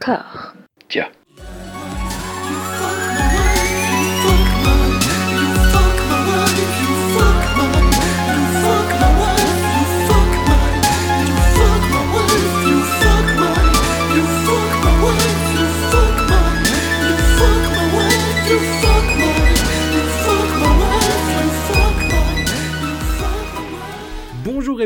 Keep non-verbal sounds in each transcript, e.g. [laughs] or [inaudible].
D'accord.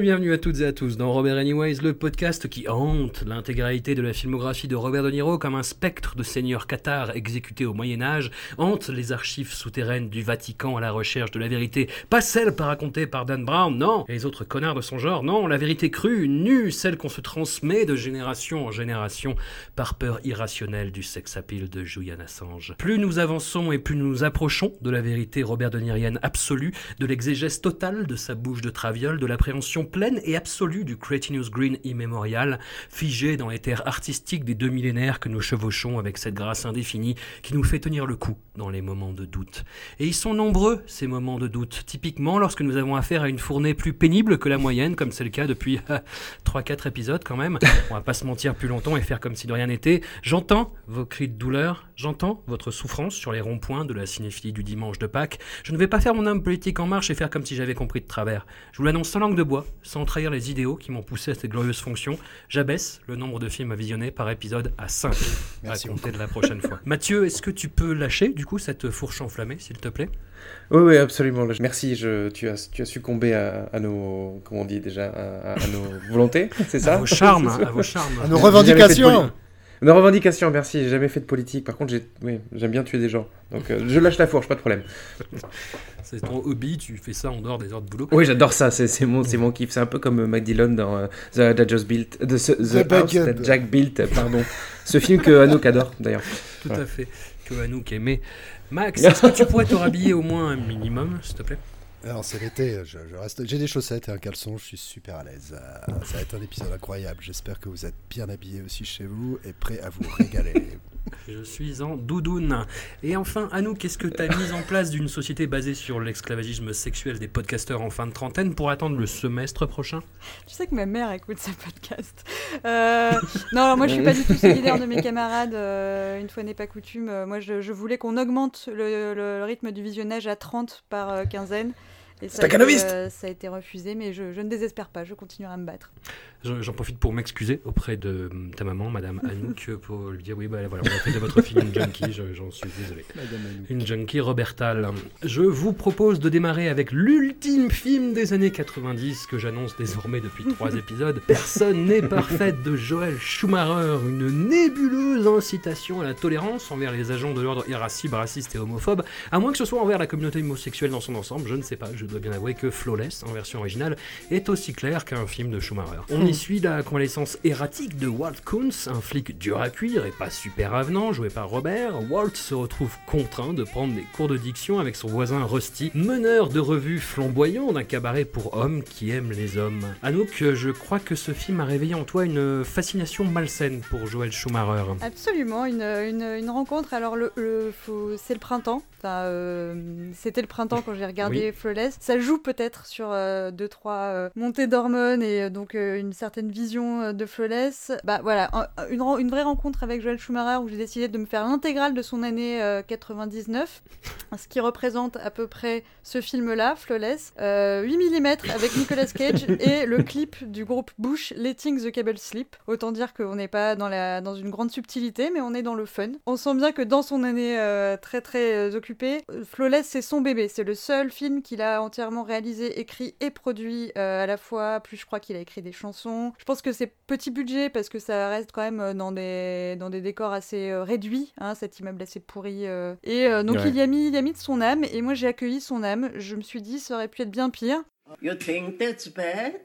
Bienvenue à toutes et à tous dans Robert Anyways, le podcast qui hante l'intégralité de la filmographie de Robert De Niro comme un spectre de seigneur Qatar exécuté au Moyen-Âge, hante les archives souterraines du Vatican à la recherche de la vérité, pas celle pas racontée par Dan Brown, non, et les autres connards de son genre, non, la vérité crue, nue, celle qu'on se transmet de génération en génération par peur irrationnelle du sex appeal de Julian Assange. Plus nous avançons et plus nous nous approchons de la vérité Robert De Nirienne absolue, de l'exégèse totale de sa bouche de traviole, de l'appréhension pleine et absolue du Cretinus Green immémorial, figé dans les terres artistiques des deux millénaires que nous chevauchons avec cette grâce indéfinie qui nous fait tenir le coup dans les moments de doute. Et ils sont nombreux, ces moments de doute, typiquement lorsque nous avons affaire à une fournée plus pénible que la moyenne, comme c'est le cas depuis [laughs] 3-4 épisodes quand même. [laughs] On va pas se mentir plus longtemps et faire comme si de rien n'était. J'entends vos cris de douleur, j'entends votre souffrance sur les ronds-points de la cinéphilie du dimanche de Pâques. Je ne vais pas faire mon homme politique en marche et faire comme si j'avais compris de travers. Je vous l'annonce sans langue de bois, sans trahir les idéaux qui m'ont poussé à cette glorieuse fonction. J'abaisse le nombre de films à visionner par épisode à 5. Merci à compter de la prochaine fois. [laughs] Mathieu, est-ce que tu peux lâcher du coup cette fourche enflammée, s'il te plaît? Oui, oui, absolument. Merci, je, tu, as, tu as succombé à, à nos, comment on dit déjà, à, à nos volontés, [laughs] c'est ça? À vos charmes, à vos charmes. À nos revendications Nos revendications, merci. J'ai jamais fait de politique. Par contre, j'ai, oui, j'aime bien tuer des gens. Donc, euh, je lâche la fourche, pas de problème. [laughs] C'est ton hobby, tu fais ça en dehors des heures de boulot? Oui, j'adore ça. C'est, c'est mon, c'est mon kiff. C'est un peu comme euh, Mac Dillon dans euh, The That Just Built, the, the, The House Backup. That Jack Built, pardon. Ce film que Anouk adore, d'ailleurs. Tout à fait. Que Anouk aimait. Max, est-ce que tu pourrais te rhabiller au moins un minimum, s'il te plaît? Alors c'est l'été, je, je reste... j'ai des chaussettes et un caleçon, je suis super à l'aise. Euh, ça va être un épisode incroyable. J'espère que vous êtes bien habillés aussi chez vous et prêts à vous régaler. [laughs] Je suis en doudoune. Et enfin, Anouk, est-ce que tu as mis en place d'une société basée sur l'esclavagisme sexuel des podcasteurs en fin de trentaine pour attendre le semestre prochain? Tu sais que ma mère écoute ce podcast. Euh, non, alors moi je suis pas du tout solidaire de mes camarades. euh, une fois n'est pas coutume. Moi je, je voulais qu'on augmente le, le- le rythme du visionnage à 30 par euh, quinzaine. Et ça, a été, Stakhanoviste euh, ça a été refusé, mais je, je ne désespère pas, je continuerai à me battre. Je- J'en profite pour m'excuser auprès de hum, ta maman, Madame [laughs] Anouk, pour lui dire oui, bah voilà, on a fait de votre fille une junkie, je- j'en suis désolé. [laughs] Madame Anouk. Une junkie Robertal. Je vous propose de démarrer avec l'ultime film des années 90 que j'annonce désormais depuis trois [laughs] épisodes. Personne n'est parfaite de Joël Schumacher, une nébuleuse incitation à la tolérance envers les agents de l'ordre irascible, raciste et homophobe, à moins que ce soit envers la communauté homosexuelle dans son ensemble, je ne sais pas, je dois bien avouer que Flawless, en version originale, est aussi clair qu'un film de Schumacher. On y suit la convalescence erratique de Walt Kuntz, un flic dur à cuire et pas super avenant, joué par Robert. Walt se retrouve contraint de prendre des cours de diction avec son voisin Rusty, meneur de revue flamboyant d'un cabaret pour hommes qui aiment les hommes. Anouk, je crois que ce film a réveillé en toi une fascination malsaine pour Joël Schumacher. Absolument, une, une, une rencontre. Alors, le, le- faut- c'est le printemps. Enfin, euh, C'était le printemps quand j'ai regardé Flawless. Ça joue peut-être sur 2-3 montées d'hormones et euh, donc euh, une certaine vision euh, de Flawless. Bah voilà, un- une, vraie rencontre avec Joel Schumacher où j'ai décidé de me faire l'intégrale de son année euh, 99, ce qui représente à peu près ce film-là, Flawless. Euh, 8 mm avec Nicolas Cage [laughs] et le clip du groupe Bush, Letting the Cable Sleep. Autant dire qu'on n'est pas dans, la, dans une grande subtilité, mais on est dans le fun. On sent bien que dans son année euh, très très euh, occupée, euh, Flawless c'est son bébé. C'est le seul film qu'il a entièrement réalisé, écrit et produit euh, à la fois. Plus je crois qu'il a écrit des chansons. Je pense que c'est petit budget parce que ça reste quand même euh, dans des, dans des décors assez euh, réduits, hein, cet immeuble assez pourri. euh. Et euh, donc Ouais. il, y a mis, il y a mis de son âme et moi j'ai accueilli son âme. Je me suis dit ça aurait pu être bien pire. You think that's bad?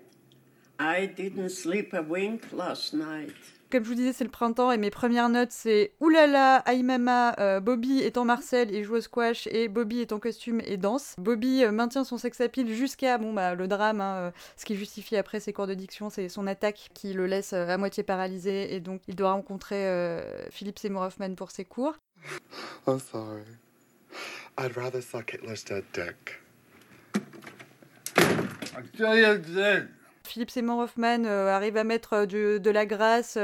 I didn't sleep a wink last night. Comme je vous disais, c'est le printemps et mes premières notes, c'est Oulala, aïe mama, euh, Bobby est en Marcel et joue au squash et Bobby est en costume et danse. Bobby euh, maintient son sex appeal jusqu'à bon, bah, le drame, hein, euh, ce qui justifie après ses cours de diction, c'est son attaque qui le laisse euh, à moitié paralysé et donc il doit rencontrer euh, Philippe Seymour Hoffman pour ses cours. I'm sorry. I'd rather suck Hitler's dead dick. Philippe Seymour Hoffman arrive à mettre de la grâce,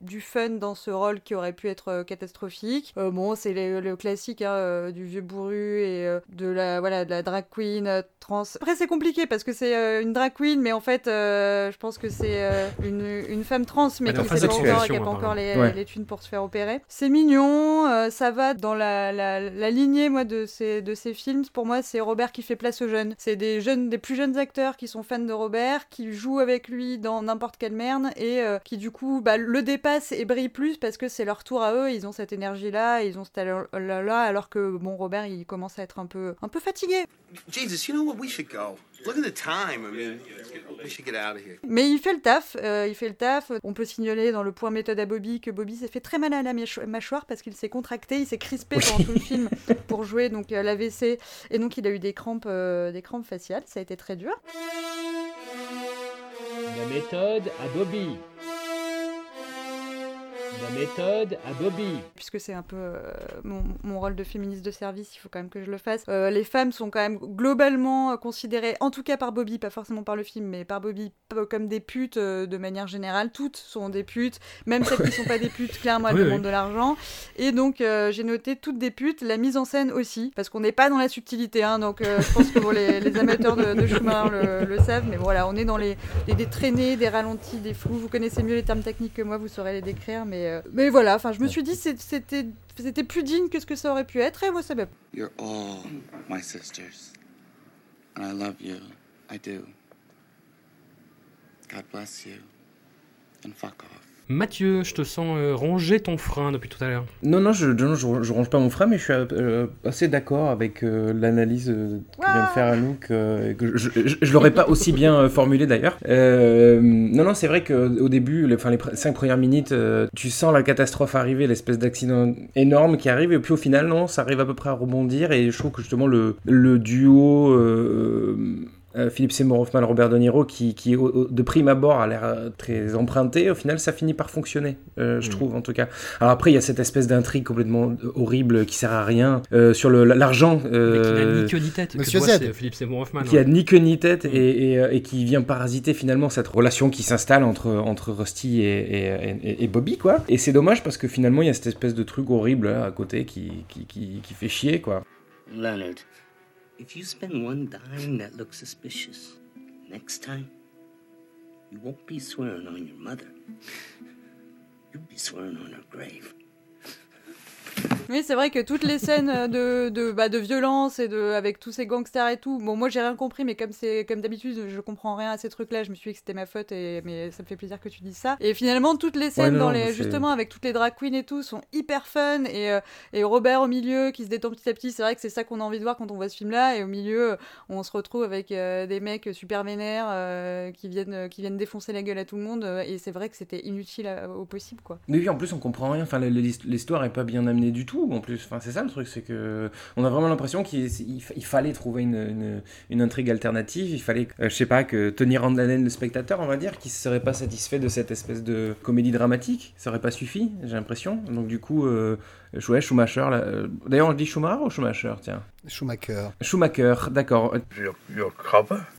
du fun dans ce rôle qui aurait pu être catastrophique. bon, c'est le, classique hein, du vieux bourru et de la voilà de la drag queen trans. Après, c'est compliqué parce que c'est une drag queen, mais en fait, je pense que c'est une, une, femme trans, mais qui n'a pas encore, les, les, thunes pour se faire opérer. C'est mignon, ça va dans la, la, la, lignée moi de ces de ces films. Pour moi, c'est Robert qui fait place aux jeunes. C'est des jeunes, des plus jeunes acteurs qui sont fans de Robert, qui jouent avec lui dans n'importe quelle merde et euh, qui du coup bah, le dépassent et brillent plus parce que c'est leur tour à eux. Ils ont cette énergie là, ils ont cette là là, alors que bon Robert il commence à être un peu un peu fatigué. Jesus, you know what? We should go. Look at the time. I mean, we should get out of here. Mais il fait le taf. Euh, il fait le taf. On peut signaler dans le point méthode à Bobby que Bobby s'est fait très mal à la mâchoire parce qu'il s'est contracté, il s'est crispé pendant tout le [laughs] film pour jouer donc l'AVC et donc il a eu des crampes, euh, des crampes faciales. Ça a été très dur. La méthode à Bobby la méthode à Bobby. Puisque c'est un peu euh, mon, rôle de féministe de service, il faut quand même que je le fasse. Euh, les femmes sont quand même globalement considérées, en tout cas par Bobby, pas forcément par le film, mais par Bobby, comme des putes euh, de manière générale. Toutes sont des putes, même celles qui sont pas des putes, clairement elles [laughs] demandent de l'argent. Et donc j'ai noté toutes des putes, la mise en scène aussi, parce qu'on n'est pas dans la subtilité, hein, donc je pense que les, amateurs de, de Schumacher le, savent, mais voilà, on est dans les, les, des traînées, des ralentis, des flous. Vous connaissez mieux les termes techniques que moi, vous saurez les décrire, mais euh, mais voilà, enfin, je me suis dit c'était c'était plus digne que ce que ça aurait pu être, et moi ça m'a. You're all my sisters, and I love you, I do. God bless you, and fuck off. Mathieu, je te sens euh, ronger ton frein depuis tout à l'heure. Non, non, je, je, range pas mon frein, mais je suis euh, assez d'accord avec euh, l'analyse que vient de faire Anouk. que je, je, l'aurais pas aussi bien formulé d'ailleurs. non, non, c'est vrai qu'au début, les, enfin, les cinq premières minutes, tu sens la catastrophe arriver, l'espèce d'accident énorme qui arrive, et puis au final, non, ça arrive à peu près à rebondir, et je trouve que justement le, le duo euh, Philippe Seymour Hoffman, Robert De Niro, qui, qui de prime abord a l'air euh, très emprunté, au final ça finit par fonctionner, euh, je mm. trouve en tout cas. Alors après il y a cette espèce d'intrigue complètement horrible qui sert à rien sur l'argent. qui n'a ni queue ni tête. Monsieur Z. Philippe Seymour Hoffman. Qui a ni queue ni tête et, et, qui vient parasiter finalement cette relation qui s'installe entre, entre Rusty et, et, Bobby quoi. Et c'est dommage parce que finalement il y a cette espèce de truc horrible à côté qui, qui, qui, qui fait chier quoi. Leonard. If you spend one dime that looks suspicious, next time, you won't be swearing on your mother. You'll be swearing on her grave. Oui, c'est vrai que toutes les scènes de, de, bah, de violence et de, avec tous ces gangsters et tout, bon, moi j'ai rien compris, mais comme c'est comme d'habitude, je comprends rien à ces trucs-là, je me suis dit que c'était ma faute, et, mais ça me fait plaisir que tu dises ça. Et finalement, toutes les scènes, dans les, justement, avec toutes les drag queens et tout, sont hyper fun, et, euh, et Robert au milieu qui se détend petit à petit, c'est vrai que c'est ça qu'on a envie de voir quand on voit ce film-là, et au milieu, on se retrouve avec euh, des mecs super vénères euh, qui, viennent, qui viennent défoncer la gueule à tout le monde, et c'est vrai que c'était inutile au possible, quoi. Mais oui, en plus, on comprend rien, enfin, l'histoire est pas bien amenée du tout en plus. C'est ça le truc, c'est que on a vraiment l'impression qu'il fallait trouver une, une, intrigue alternative. Il fallait, euh, je sais pas, que tenir en haleine le spectateur, on va dire, qui serait pas satisfait de cette espèce de comédie dramatique. Ça aurait pas suffi, j'ai l'impression. Donc du coup, euh, ouais, Schumacher. Euh, d'ailleurs, on dit Schumacher ou Schumacher, tiens. Schumacher. Schumacher, d'accord.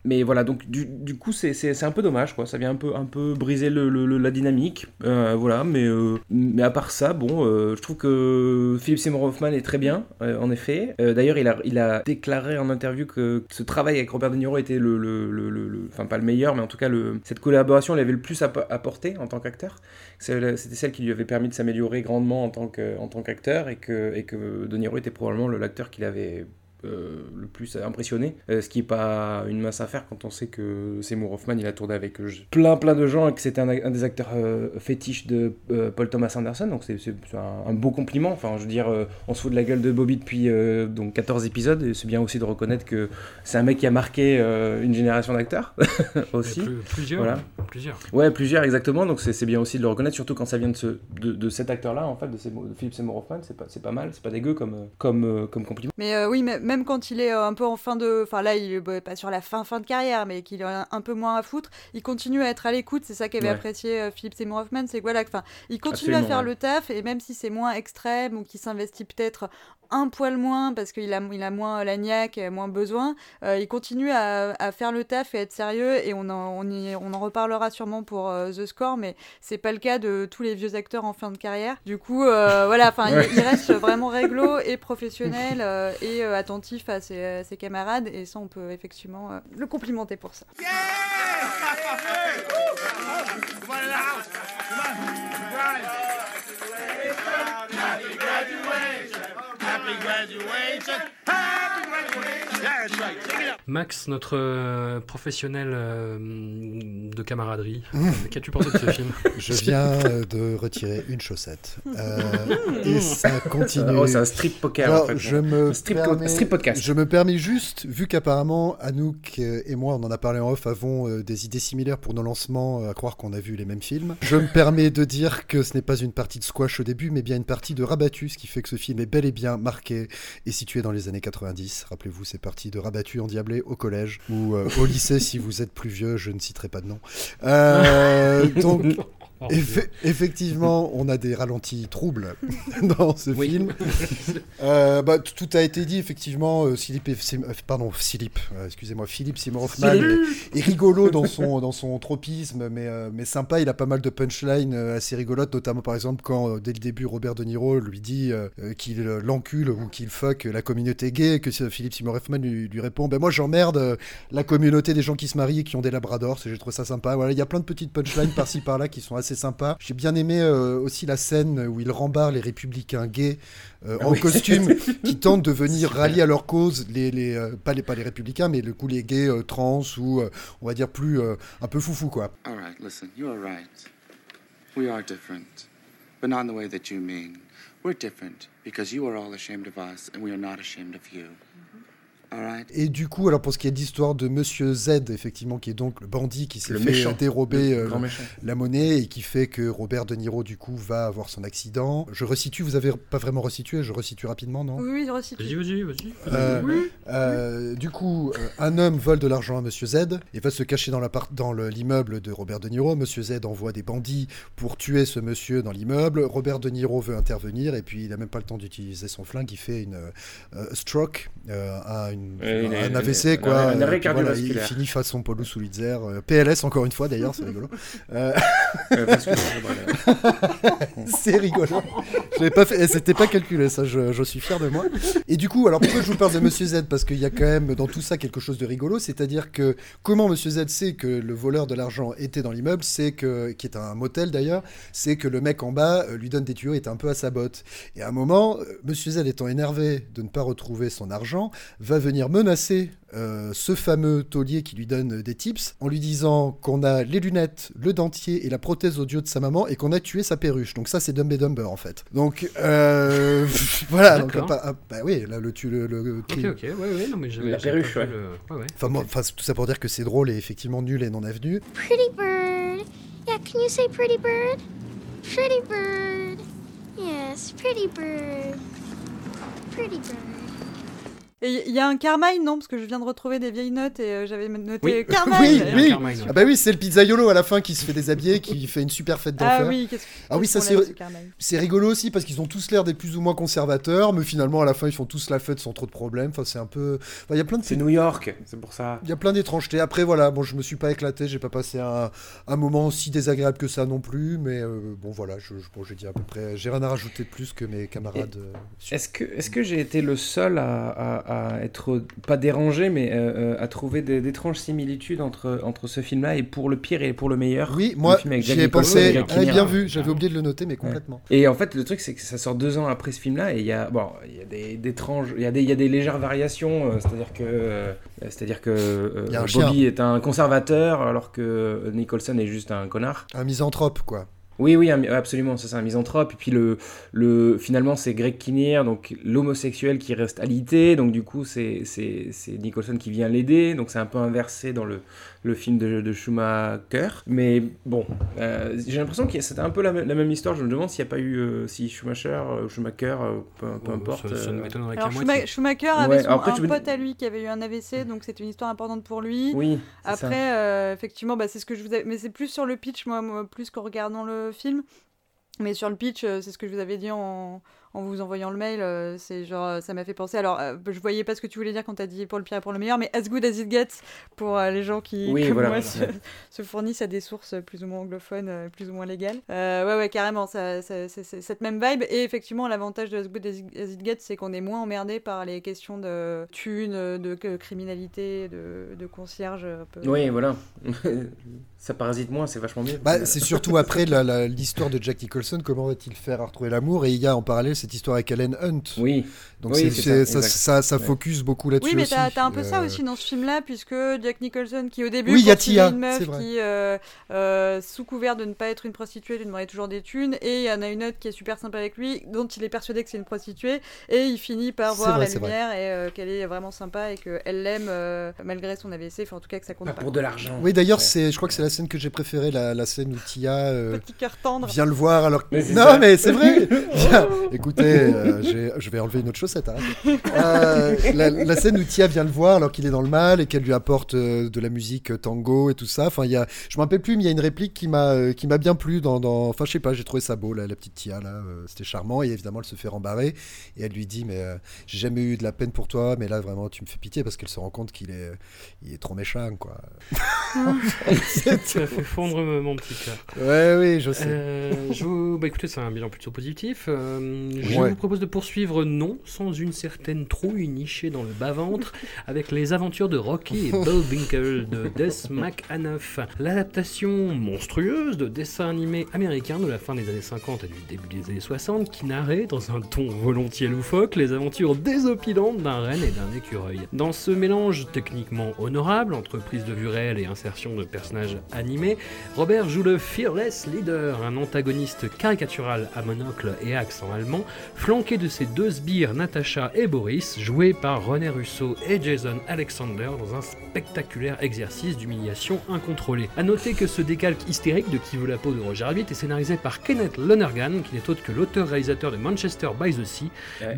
Mais voilà, donc du, du coup, c'est un peu dommage, quoi. Ça vient un peu, un peu briser le, le, la dynamique. Euh, voilà, mais, euh, mais à part ça, bon, euh, je trouve que Philippe Seymour Hoffman est très bien, en effet. D'ailleurs, il a, il a déclaré en interview que ce travail avec Robert De Niro était le. le, le, enfin, pas le meilleur, mais en tout cas, le, cette collaboration, il avait le plus apporté en tant qu'acteur. C'était celle qui lui avait permis de s'améliorer grandement en tant qu'acteur et, que, et que De était probablement l'acteur qu'il avait euh, le plus impressionné, euh, ce qui n'est pas une mince affaire quand on sait que Seymour Hoffman il a tourné avec euh, plein plein de gens et que c'était un, des acteurs fétiches de Paul Thomas Anderson, donc c'est un, beau compliment. Enfin, je veux dire, on se fout de la gueule de Bobby depuis donc 14 épisodes et c'est bien aussi de reconnaître que c'est un mec qui a marqué une génération d'acteurs [laughs] aussi. plusieurs, voilà. plusieurs. Ouais, plusieurs exactement. Donc c'est bien aussi de le reconnaître, surtout quand ça vient de, ce, de, cet acteur-là en fait, de, Philippe Seymour Hoffman. C'est pas, pas mal, c'est pas dégueu comme, comme, comme compliment. Mais oui, mais même quand il est euh, un peu en fin de. Enfin, là, il est bah, pas sur la fin, fin de carrière, mais qu'il a un peu moins à foutre, il continue à être à l'écoute. C'est ça qu'avait apprécié euh, Philippe Seymour Hoffman. C'est que voilà, enfin, il continue à faire le taf, et même si c'est moins extrême ou qu'il s'investit peut-être un poil moins parce qu'il a, il a moins la niaque, moins besoin, il continue à, à, faire le taf et être sérieux et on en, on, y, on en reparlera sûrement pour The Score, mais c'est pas le cas de tous les vieux acteurs en fin de carrière. Du coup, voilà, enfin, il, reste vraiment réglo et professionnel [laughs] et attentif à ses, ses, camarades et ça, on peut effectivement le complimenter pour ça. Graduation. Happy Max, notre euh, professionnel euh, de camaraderie, qu'as-tu pensé de ce film? [laughs] Je viens euh, de retirer une chaussette. et ça continue. Oh, c'est un strip poker. Alors, en fait, je me strip, permets, strip, podcast. Je me permets juste, vu qu'apparemment Anouk et moi, on en a parlé en off, avons des idées similaires pour nos lancements, à croire qu'on a vu les mêmes films. Je me permets de dire que ce n'est pas une partie de squash au début, mais bien une partie de rabattu, ce qui fait que ce film est bel et bien marqué et situé dans les années 90. Rappelez-vous, c'est parti de rabattu endiablé au collège ou euh, au lycée [laughs] si vous êtes plus vieux, je ne citerai pas de nom. Euh, [laughs] donc effectivement, on a des ralentis troubles [laughs] dans ce film. [laughs] Euh, bah, tout a été dit, effectivement. Euh, Philippe, euh, pardon, Philippe, excusez-moi, Philippe Seymour Hoffman est, rigolo dans son, dans son tropisme, mais, mais sympa. Il a pas mal de punchlines assez rigolotes, notamment par exemple quand, dès le début, Robert De Niro lui dit qu'il l'encule ou qu'il fuck la communauté gay, que Philippe Seymour Hoffman lui, lui répond ben Moi, j'emmerde la communauté des gens qui se marient et qui ont des labradors. J'ai trouvé ça sympa. Voilà, il y a plein de petites punchlines par-ci par-là qui sont assez sympa. J'ai bien aimé euh, aussi la scène où il rembarre les républicains gays euh, ah en costume [laughs] qui tentent de venir rallier à leur cause les, les euh, pas les pas les républicains mais le coup les gays trans ou on va dire plus un peu foufou quoi. All right, listen, you are right. We are different, but not in the way that you mean. We're different because you are all ashamed of us and we are not ashamed of you. Et du coup, alors pour ce qui est d'histoire de Monsieur Z, effectivement, qui est donc le bandit qui s'est fait dérober euh, la monnaie et qui fait que Robert De Niro, du coup, va avoir son accident. Je resitue, vous avez pas vraiment resitué, je resitue rapidement, non? Oui, oui, je resitue. Vas-y, vas-y, vas-y. Euh, euh, du coup, un homme vole de l'argent à Monsieur Z et va se cacher dans l'immeuble de Robert De Niro. Monsieur Z envoie des bandits pour tuer ce monsieur dans l'immeuble. Robert De Niro veut intervenir et puis il n'a même pas le temps d'utiliser son flingue. Il fait une stroke, une un AVC, quoi. il finit façon Paulus Sulitzer. Euh, PLS, encore une fois, d'ailleurs, c'est rigolo. Euh, [laughs] c'est rigolo. Je pas fait, c'était pas calculé, ça, je, suis fier de moi. Et du coup, alors pourquoi je vous parle de Monsieur Z? Parce qu'il y a quand même dans tout ça quelque chose de rigolo, c'est-à-dire que comment Monsieur Z sait que le voleur de l'argent était dans l'immeuble, c'est que, qui est un motel d'ailleurs, c'est que le mec en bas euh, lui donne des tuyaux, est un peu à sa botte. Et à un moment, Monsieur Z étant énervé de ne pas retrouver son argent, va venir menacer euh, ce fameux taulier qui lui donne des tips en lui disant qu'on a les lunettes, le dentier et la prothèse audio de sa maman et qu'on a tué sa perruche. Donc ça c'est Dumb et Dumber en fait. Donc euh, [laughs] voilà. Donc, ah, bah oui, là le tu le, le, Ok ok ouais ouais non mais la perruche ouais. Enfin, enfin tout ça pour dire que c'est drôle et effectivement nul et non avenu. Pretty bird. Yeah, can you say pretty bird? Pretty bird. Yes, pretty bird. Pretty bird. Et il y a un Carmine, non? Parce que je viens de retrouver des vieilles notes et euh, j'avais noté oui. Carmine. Oui, oui. Ah bah oui, c'est le pizzaiolo à la fin qui se fait déshabiller, qui fait une super fête ah d'enfer. Ah oui, ah oui ça c'est c'est rigolo aussi parce qu'ils ont tous l'air des plus ou moins conservateurs, mais finalement à la fin ils font tous la fête sans trop de problèmes. Enfin c'est un peu, il y a plein de. C'est New York, c'est pour ça. Il y a plein d'étrangetés. Après voilà, bon je me suis pas éclaté, j'ai pas passé un, un, moment si désagréable que ça non plus, mais euh, bon voilà, je, bon, j'ai dit à peu près, j'ai rien à rajouter de plus que mes camarades. Euh, est-ce que est-ce que j'ai été le seul à, à être pas dérangé, mais euh, euh, à trouver d'étranges similitudes entre, entre ce film-là et pour le pire et pour le meilleur. Oui, moi j'y ai pensé, ah, bien vu, j'avais oublié de le noter, mais complètement. Et en fait, le truc, c'est que ça sort deux ans après ce film-là, et il y a, bon, il y a des, étranges, il y, a des, il y a des légères variations, euh, c'est-à-dire que, c'est-à-dire que Bobby est un conservateur, alors que Nicholson est juste un connard. Un misanthrope, quoi. Oui, oui, absolument, c'est ça, un misanthrope. Et puis le, le, finalement, c'est Greg Kinnear, donc l'homosexuel qui reste alité. Donc du coup, c'est Nicholson qui vient l'aider. Donc c'est un peu inversé dans le, le film de, de Schumacher. Mais bon, euh, j'ai l'impression que c'était un peu la, même histoire. Je me demande s'il n'y a pas eu, euh, si Schumacher, euh, Schumacher, peu, peu importe. Ça, Alors Schumacher, avait son, un pote à lui qui avait eu un AVC, donc c'était une histoire importante pour lui. Oui. Après, effectivement, bah, c'est ce que je vous ai... mais c'est plus sur le pitch, moi, moi plus qu'en regardant le film. Mais sur le pitch, c'est ce que je vous avais dit en, en vous envoyant le mail. c'est genre, ça m'a fait penser. Alors, je voyais pas ce que tu voulais dire quand tu as dit pour le pire et pour le meilleur, mais as good as it gets pour les gens qui, comme moi, se, fournissent à des sources plus ou moins anglophones, plus ou moins légales. ouais, ouais, carrément, ça, c'est cette même vibe. Et effectivement, l'avantage de as good as it gets, c'est qu'on est moins emmerdé par les questions de thunes, de criminalité, de, de concierge. Un peu. Oui, voilà. [laughs] ça parasite moins, c'est vachement mieux. Bah, c'est surtout après l'histoire de Jack Nicholson, comment va-t-il faire à retrouver l'amour? Et il y a en parallèle cette histoire avec Alan Hunt. Oui. Donc ça, ça, ça, focus beaucoup là-dessus. Oui, mais t'as as un peu ça euh, aussi dans ce film-là, puisque Jack Nicholson, qui au début, oui, y a Tia, une meuf qui, euh, euh, sous couvert de ne pas être une prostituée, lui demandait toujours des thunes, et il y en a une autre qui est super sympa avec lui, dont il est persuadé que c'est une prostituée, et il finit par voir la lumière et qu'elle est vraiment sympa et qu'elle l'aime malgré son AVC, enfin en tout cas que ça compte pas. Pour de l'argent. Oui, d'ailleurs, je crois que c'est la scène que j'ai préférée, la, scène où Tia euh, vient le voir alors que... non, mais c'est vrai. [laughs] Écoutez, euh, je vais enlever une autre chaussette. Hein. Euh, la, scène où Tia vient le voir alors qu'il est dans le mal et qu'elle lui apporte de la musique tango et tout ça. Enfin, il y a, je me rappelle plus, mais il y a une réplique qui m'a qui m'a bien plu dans, dans, enfin, je sais pas, j'ai trouvé ça beau, la petite Tia là, c'était charmant et évidemment elle se fait rembarrer et elle lui dit mais j'ai jamais eu de la peine pour toi, mais là vraiment tu me fais pitié parce qu'elle se rend compte qu'il est il est trop méchant quoi. [laughs] tu as fait fondre mon petit cœur. Ouais, oui, je sais. Euh, je vous... Bah écoutez, c'est un bilan plutôt positif. Euh, je vous propose de poursuivre, non, sans une certaine trouille nichée dans le bas-ventre, [laughs] avec les aventures de Rocky et Bullwinkle [laughs] de Des McAnuff. L'adaptation monstrueuse de dessins animés américains de la fin des années 50 et du début des années 60 qui narrait, dans un ton volontiers loufoque, les aventures désopilantes d'un renne et d'un écureuil. Dans ce mélange techniquement honorable entre prise de vue réelle et insertion de personnages animés, Robert joue le Fearless Leader, un antagoniste caricatural à monocle et accent allemand, flanqué de ses deux sbires Natasha et Boris, joués par René Russo et Jason Alexander dans un spectaculaire exercice d'humiliation incontrôlée. A noter que ce décalque hystérique de Qui veut la peau de Roger Rabbit est scénarisé par Kenneth Lonergan, qui n'est autre que l'auteur-réalisateur de Manchester by the Sea,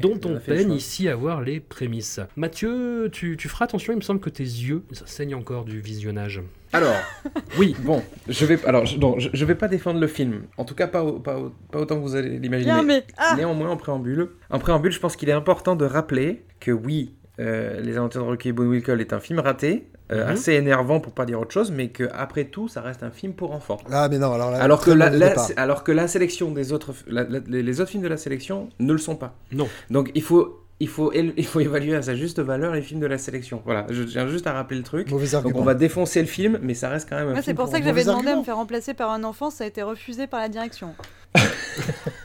dont on peine ici à voir les prémices. Mathieu, tu, tu feras attention, il me semble que tes yeux saignent encore du visionnage. Alors, [laughs] oui, bon, je vais, alors, je, je, vais pas défendre le film. En tout cas, pas, pas, pas autant que vous allez l'imaginer. Mais... Ah. Néanmoins, en préambule, en préambule, je pense qu'il est important de rappeler que oui, euh, Les Aventures de Rocky Bullwinkle est un film raté, euh, mhm. assez énervant pour pas dire autre chose, mais que après tout, ça reste un film pour enfants. Ah, mais non, alors là, alors que la, alors que la sélection des autres, les autres films de la sélection ne le sont pas. Non. Donc il faut il faut, il faut évaluer à sa juste valeur les films de la sélection. Voilà, je tiens juste à rappeler le truc. Donc on va défoncer le film, mais ça reste quand même un film. C'est pour, ça que j'avais demandé à me faire remplacer par un enfant, ça a été refusé par la direction. [laughs]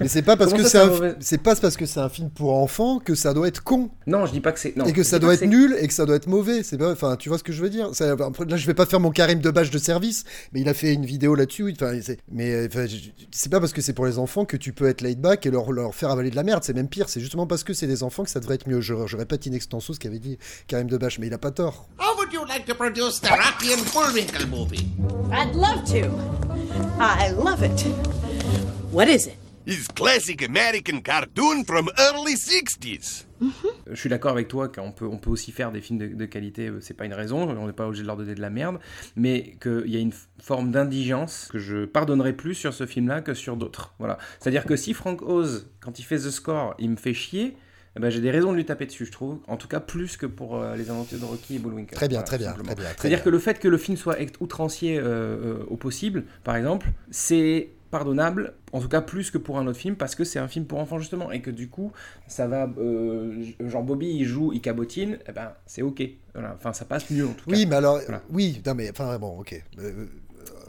Mais c'est pas parce que c'est un... c'est pas parce que c'est un film pour enfants que ça doit être con. Non, je dis pas que c'est et que ça doit être nul et que ça doit être mauvais. C'est pas enfin tu vois ce que je veux dire? Là je vais pas faire mon Karim de bâche de service, mais il a fait une vidéo là-dessus. Enfin, mais c'est pas parce que c'est pour les enfants que tu peux être laid back et leur, leur faire avaler de la merde. C'est même pire. C'est justement parce que c'est des enfants que ça devrait être mieux. Je, je répète in extenso ce qu'avait dit Karim de bâche, mais il a pas tort. How would you like to produce the Rocky and Bullwinkle movie? I'd love to. I love it. What is it? It's classic American cartoon from early 60s. Je suis d'accord avec toi qu'on peut, on peut aussi faire des films de, qualité, euh, c'est pas une raison, on n'est pas obligé de leur donner de la merde, mais qu'il y a une forme d'indigence que je pardonnerai plus sur ce film-là que sur d'autres. Voilà. C'est-à-dire que si Frank Oz, quand il fait The Score, il me fait chier, eh ben, j'ai des raisons de lui taper dessus, je trouve. En tout cas, plus que pour euh, les aventures de Rocky et Bullwinkle. Très bien, très bien. C'est-à-dire que le fait que le film soit outrancier euh, au possible, par exemple, c'est pardonnable, en tout cas plus que pour un autre film, parce que c'est un film pour enfants justement, et que du coup, ça va, euh, genre Bobby il joue, il cabotine, eh ben c'est ok, voilà. enfin ça passe mieux en tout cas. Oui, mais alors, oui, non mais, enfin bon, ok. Euh,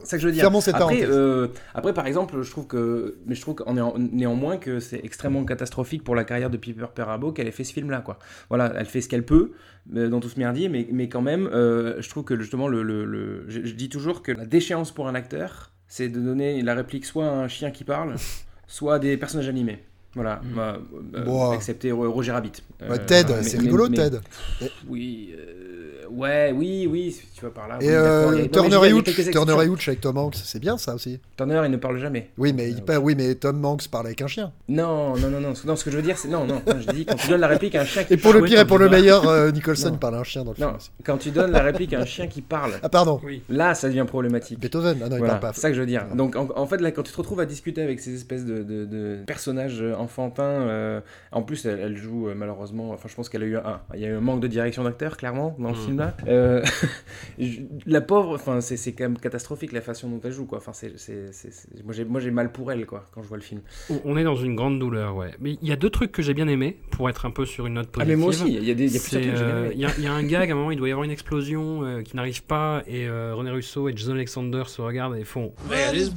c'est ça que je veux dire. Après, euh, après, par exemple, je trouve que, mais je trouve qu'en néanmoins que c'est extrêmement catastrophique pour la carrière de Piper Perabo qu'elle ait fait ce film-là, quoi. Voilà, elle fait ce qu'elle peut dans tout ce merdier, mais, mais quand même, je trouve que justement, le, le, je, dis toujours que la déchéance pour un acteur, c'est de donner la réplique soit à un chien qui parle, soit à des personnages animés. Voilà, mm. bah, euh, excepté Roger Rabbit. Bah, Ted, euh, c'est rigolo, Ted. Oui, Ouais, oui, oui, tu vas par là. Et euh, Turner et Hooch, Turner et Hooch avec Tom Hanks, c'est bien ça aussi. Turner, il ne parle jamais. Oui, mais, il oui, mais Tom Hanks parle avec un chien. Non, non, non, non. non ce que je veux dire, c'est. Non, non, je dis quand tu donnes la réplique à un chien qui Et pour le pire et pour le meilleur, euh, [laughs] Nicholson parle à un chien dans le film. Non, quand tu donnes la réplique à un chien qui parle. Ah, pardon. Oui. Là, ça devient problématique. Beethoven, ah non, il parle pas. C'est ça que je veux dire. Donc, en, fait, là, quand tu te retrouves à discuter avec ces espèces de, personnages enfantin. en plus, elle, joue malheureusement. Enfin, je pense qu'elle a eu un, il y a eu un manque de direction d'acteur, clairement, dans le mm. film là. [laughs] la pauvre, enfin, c'est quand même catastrophique la façon dont elle joue, quoi. Enfin, c'est, moi j'ai mal pour elle, quoi, quand je vois le film. On est dans une grande douleur, ouais. Mais il y a deux trucs que j'ai bien aimé pour être un peu sur une note positive. Ah, mais moi aussi. Il y a des, y a plusieurs trucs que j'ai bien aimé. Il y, a un gag à un moment, il doit y avoir une explosion qui n'arrive pas et René Russo et Jason Alexander se regardent et font.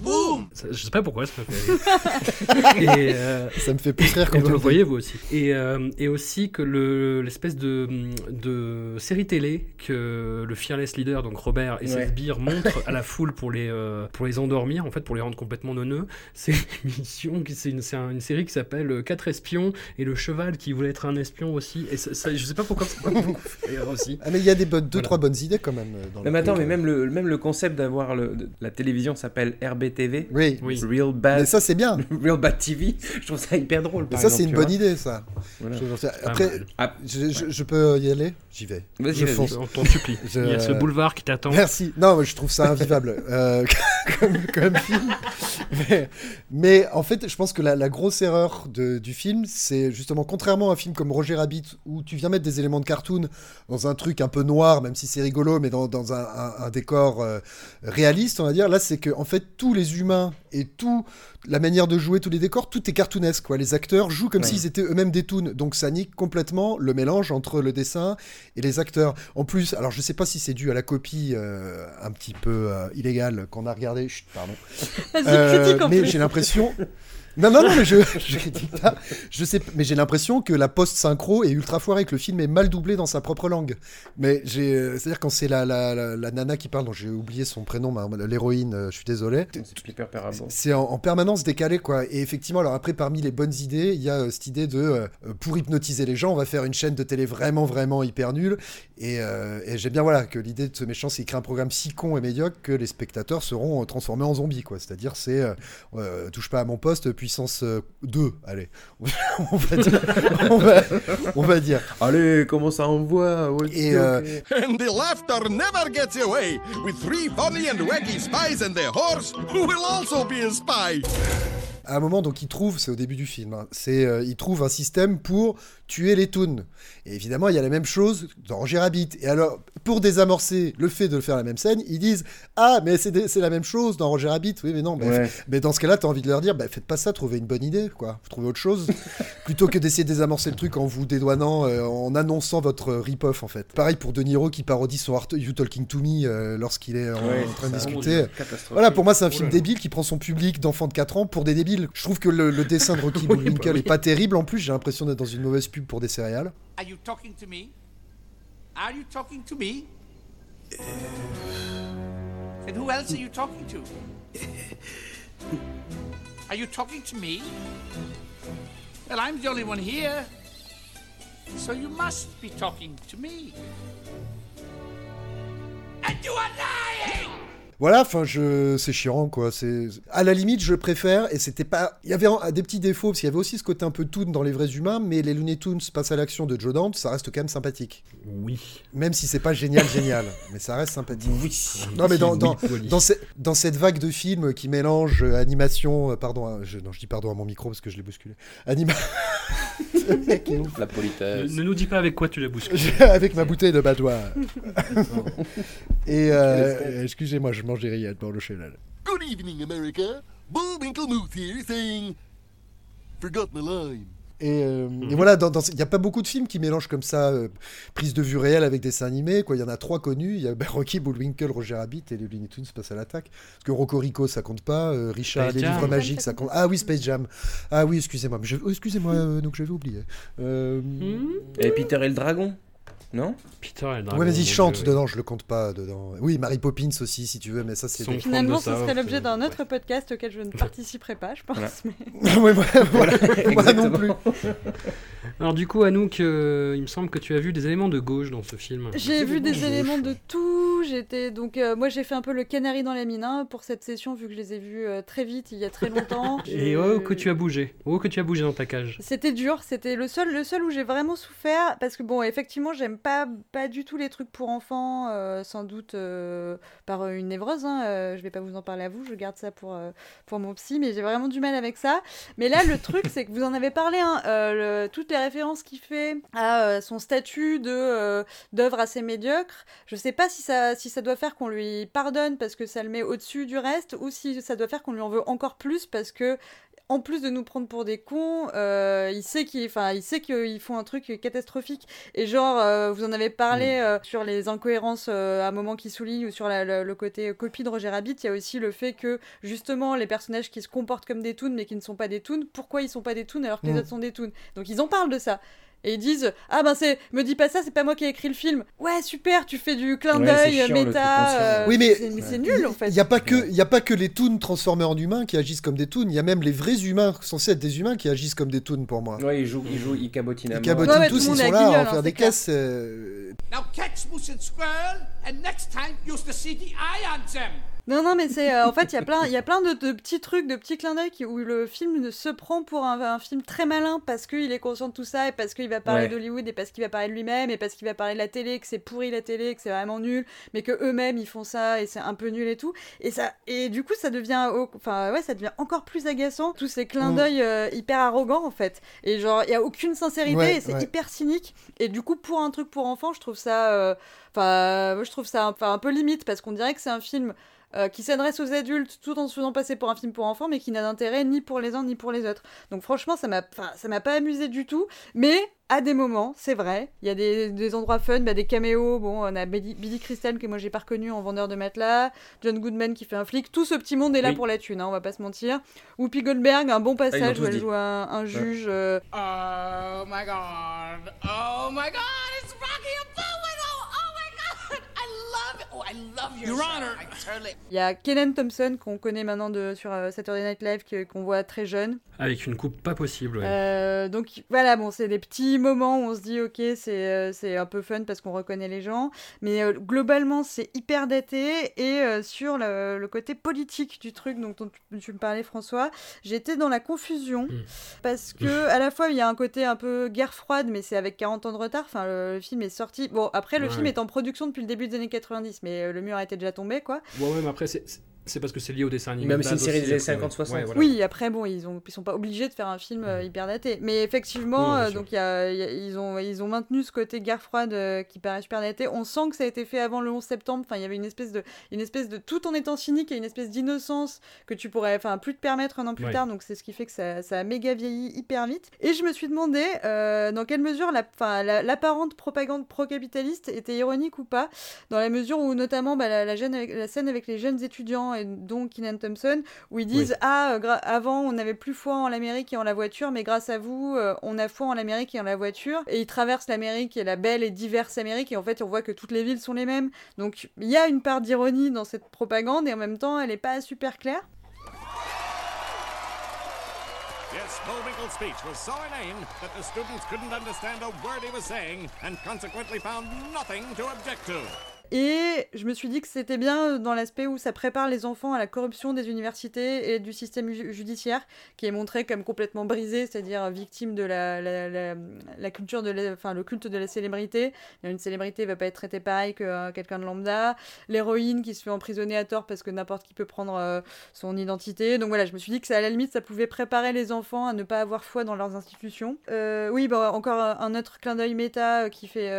boom Je sais pas pourquoi ça me fait [laughs] et, ça me fait plus rire quand vous le voyez vous aussi. Et, et aussi que l'espèce de, de série télé que le Fearless Leader, donc Robert et ses sbires, montrent [laughs] à la foule pour les, euh, pour les endormir, en fait, pour les rendre complètement neuneux. C'est une mission, c'est une, une, série qui s'appelle Quatre espions et le cheval qui voulait être un espion aussi. Et ça, je sais pas pourquoi ça aussi. Ah, mais il y a des bonnes, deux, trois bonnes idées quand même. Dans mais attends, mais même le, même le concept d'avoir la télévision s'appelle RBTV. Oui. oui. Real Bad. Mais ça, c'est bien. [laughs] Real Bad TV. Je trouve ça hyper drôle. ça, c'est une bonne idée, ça. Après, ah, je, peux y aller J'y vais. Je fonce. On t'en supplie. Il y a ce boulevard qui t'attend. Merci. Non, je trouve ça invivable [laughs] euh, [laughs] comme, film. Mais, en fait, je pense que la, grosse erreur du film, c'est justement, contrairement à un film comme Roger Rabbit, où tu viens mettre des éléments de cartoon dans un truc un peu noir, même si c'est rigolo, mais dans, un, décor euh, réaliste, on va dire, là, c'est que en fait, tous les humains et tout la manière de jouer, tous les décors, tout est cartoonesque. Quoi. Les acteurs jouent comme s'ils étaient eux-mêmes des toons. Donc ça nique complètement le mélange entre le dessin et les acteurs. En plus, alors je sais pas si c'est dû à la copie euh, un petit peu euh, illégale qu'on a regardé. pardon. [laughs] Euh, mais j'ai l'impression. Non, non, non, mais je, [laughs] je pas. Je sais, mais j'ai l'impression que la post-synchro est ultra foirée, que le film est mal doublé dans sa propre langue. Mais j'ai, euh, c'est-à-dire quand c'est la, la, la, nana qui parle, dont j'ai oublié son prénom, l'héroïne, euh, je suis désolé. C'est en, en, permanence décalé, quoi. Et effectivement, alors après, parmi les bonnes idées, il y a euh, cette idée de, pour hypnotiser les gens, on va faire une chaîne de télé vraiment, vraiment hyper nulle. Et, et j'aime bien, voilà, que l'idée de ce méchant, c'est créer un programme si con et médiocre que les spectateurs seront transformés en zombies, quoi. C'est-à-dire, c'est, touche pas à mon poste, puis puissance 2, euh, allez, [laughs] on va dire. on, va, dire. Allez, comment ça envoie Et euh... [laughs] And the laughter never gets away with three funny and wacky spies and their horse who will also be a spy. À un moment, donc, il trouve, c'est au début du film, hein, c'est, euh, il trouve un système pour tuer les toons. Et évidemment, il y a la même chose dans Roger Rabbit. Et alors, pour désamorcer le fait de faire la même scène, ils disent Ah, mais c'est la même chose dans Roger Rabbit. Oui, mais non. Mais, dans ce cas-là, tu as envie de leur dire bah, Faites pas ça, trouvez une bonne idée, quoi. Trouvez autre chose. [laughs] plutôt que d'essayer de désamorcer le truc en vous dédouanant, euh, en annonçant votre rip-off, en fait. Pareil pour De Niro qui parodie son Art You Talking to Me euh, lorsqu'il est en, train de discuter. Voilà, pour moi, c'est un film débile qui prend son public d'enfants de 4 ans pour des débiles. Je trouve que le, dessin de Rocky [laughs] Bullwinkle est pas terrible en plus. J'ai l'impression d'être dans une mauvaise pub pour des céréales. Are you talking to me? Are you talking to me? And who else are you talking to? Are you talking to me? Well, I'm the only one here. So you must be talking to me. And you are lying! Voilà, enfin, je... c'est chiant, quoi. C'est à la limite, je préfère. Et c'était pas. Il y avait des petits défauts parce qu'il y avait aussi ce côté un peu toon dans les vrais humains, mais les Looney Tunes passent à l'action de Joe Dante, ça reste quand même sympathique. Oui. Même si c'est pas génial, génial, [laughs] mais ça reste sympathique. Oui. Non, mais dans, dans, dans, cette vague de films qui mélange euh, animation, euh, pardon, hein, je, non, je dis pardon à mon micro parce que je l'ai bousculé. Animation. [laughs] La politesse. Ne, nous dis pas avec quoi tu l'as bousculé. [laughs] avec ma bouteille de badois. Et euh, excusez-moi, je mange des rillettes pour le chenal. Good evening, America. Bullwinkle here saying, forgot my line. Et, euh, et, voilà, il n'y a pas beaucoup de films qui mélangent comme ça euh, prise de vue réelle avec dessins animés. Il y en a trois connus. Il y a ben, [laughs] Rocky, Bullwinkle, Roger Rabbit et les Looney Tunes passent à l'attaque. Parce que Rocco Rico, ça compte pas. Euh, Richard, les livres magiques, ça compte. Ah oui, Space Jam. Ah oui, excusez-moi. Oh, excusez-moi, [laughs] donc j'avais oublié. Et Peter et le dragon non Peter et Ouais, vas-y, chante dedans, je le compte pas dedans. Oui, Mary Poppins aussi, si tu veux, mais ça, c'est. Finalement, ce serait l'objet d'un autre podcast auquel je ne participerai pas, je pense. Mais... [laughs] ouais, [laughs] voilà, moi non plus. Alors, du coup, Anouk, euh, il me semble que tu as vu des éléments de gauche dans ce film. J'ai vu des éléments de tout. J'étais donc, euh, moi, j'ai fait un peu le canari dans les mines hein, pour cette session, vu que je les ai vus euh, très vite, il y a très longtemps. [laughs] Et oh, que tu as bougé. Oh, que tu as bougé dans ta cage. C'était dur. C'était le seul, le seul où j'ai vraiment souffert, parce que bon, effectivement, j'aime pas, pas du tout les trucs pour enfants, sans doute par une névreuse. Hein, je vais pas vous en parler à vous, je garde ça pour, pour mon psy, mais j'ai vraiment du mal avec ça. Mais là, le truc, c'est que vous en avez parlé, hein, toutes les références qu'il fait à son statut de d'œuvre assez médiocre, je sais pas si ça, si ça doit faire qu'on lui pardonne parce que ça le met au-dessus du reste, ou si ça doit faire qu'on lui en veut encore plus parce que en plus de nous prendre pour des cons, euh, il sait qu'il, enfin, il sait qu'ils font un truc catastrophique. Et genre, euh, vous en avez parlé mm. euh, sur les incohérences à un moment qui souligne ou sur le, côté copie de Roger Rabbit. Il y a aussi le fait que justement les personnages qui se comportent comme des toons mais qui ne sont pas des toons, pourquoi ils sont pas des toons alors que les mm. autres sont des toons? Donc ils en parlent de ça et ils disent ah ben c'est me dis pas ça c'est pas moi qui ai écrit le film. Ouais super tu fais du clin d'œil méta euh, oui mais c'est nul en fait. Il y a pas que il y a pas que les toons transformés en humains qui agissent comme des toons. Il y a même les vrais humains censés être des humains qui agissent comme des toons pour moi. Ouais ils jouent ils jouent ils cabotinent ils cabotinent tous ils sont là à faire hein, des caisses euh, Now catch squirrel and next time use the CDI on them non, non, mais c'est. Euh, en fait, il y a plein, y a plein de, petits trucs, de petits clins d'œil où le film se prend pour un, film très malin parce qu'il est conscient de tout ça et parce qu'il va parler d'Hollywood et parce qu'il va parler de lui-même et parce qu'il va parler de la télé, que c'est pourri la télé, que c'est vraiment nul, mais que eux-mêmes ils font ça et c'est un peu nul et tout. Et, ça, et du coup, ça devient. Enfin, ouais, ça devient encore plus agaçant, tous ces clins mm. d'œil euh, hyper arrogants en fait. Et genre, il y a aucune sincérité et c'est hyper cynique. Et du coup, pour un truc pour enfants, je trouve ça. Euh, enfin, je trouve ça un peu limite parce qu'on dirait que c'est un film euh, qui s'adresse aux adultes tout en se faisant passer pour un film pour enfants, mais qui n'a d'intérêt ni pour les uns ni pour les autres. Donc franchement, ça m'a, ça m'a pas amusé du tout, mais à des moments, c'est vrai, il y a des, des endroits fun, bah, des caméos, bon, on a Billy, Crystal que moi j'ai pas reconnu en vendeur de matelas, John Goodman qui fait un flic, tout ce petit monde est là pour la thune, hein, on va pas se mentir. Whoopi Goldberg, un bon ah, passage où elle joue un, juge. Euh, oh my god, oh my god, it's Rocky il y a Kenan Thompson qu'on connaît maintenant de, sur euh, Saturday Night Live qu'on voit très jeune. Avec une coupe pas possible. Euh, donc voilà, bon, c'est des petits moments où on se dit ok, c'est euh, c'est un peu fun parce qu'on reconnaît les gens, mais globalement c'est hyper daté et sur le, côté politique du truc dont, tu me parlais François, j'étais dans la confusion hmm. parce que à la fois il y a un côté un peu guerre froide, mais c'est avec 40 ans de retard. Enfin, le, film est sorti. Bon, après le film est en production depuis le début des années 90, mais le mur été déjà tombé, quoi. Ouais, ouais, mais après, c'est c'est parce que c'est lié au dessin animé. Même si c'est une série des années 50-60. Oui, après, bon, ils, ils sont pas obligés de faire un film euh, hyper daté. Mais effectivement, euh, donc, y a, ils, ont, ils ont maintenu ce côté guerre froide euh, qui paraît super daté. On sent que ça a été fait avant le 11 septembre. Enfin, il y avait une espèce de, une espèce de tout en étant cynique et une espèce d'innocence que tu pourrais enfin, plus te permettre un an plus tard. Donc, c'est ce qui fait que ça, ça, a méga vieilli hyper vite. Et je me suis demandé dans quelle mesure l'apparente la, propagande pro-capitaliste était ironique ou pas. Dans la mesure où, notamment, bah, la, la, jeune, la scène avec les jeunes étudiants et donc Keenan Thompson, où ils disent Ah, euh, avant on n'avait plus foi en l'Amérique et en la voiture, mais grâce à vous, euh, on a foi en l'Amérique et en la voiture. Et ils traversent l'Amérique et la belle et diverse Amérique, et en fait on voit que toutes les villes sont les mêmes. Donc il y a une part d'ironie dans cette propagande, et en même temps elle n'est pas super claire. Yes, Bullwinkle's speech was so inane that the students couldn't understand a word he was saying and consequently found nothing to object to. Et je me suis dit que c'était bien dans l'aspect où ça prépare les enfants à la corruption des universités et du système judiciaire, qui est montré comme complètement brisé, c'est-à-dire victime de la, la, culture de enfin, le culte de la célébrité. Une célébrité ne va pas être traitée pareil que euh, quelqu'un de lambda. L'héroïne qui se fait emprisonner à tort parce que n'importe qui peut prendre euh, son identité. Donc voilà, je me suis dit que ça, à la limite, ça pouvait préparer les enfants à ne pas avoir foi dans leurs institutions. Euh, oui, bah, encore un autre clin d'œil méta qui fait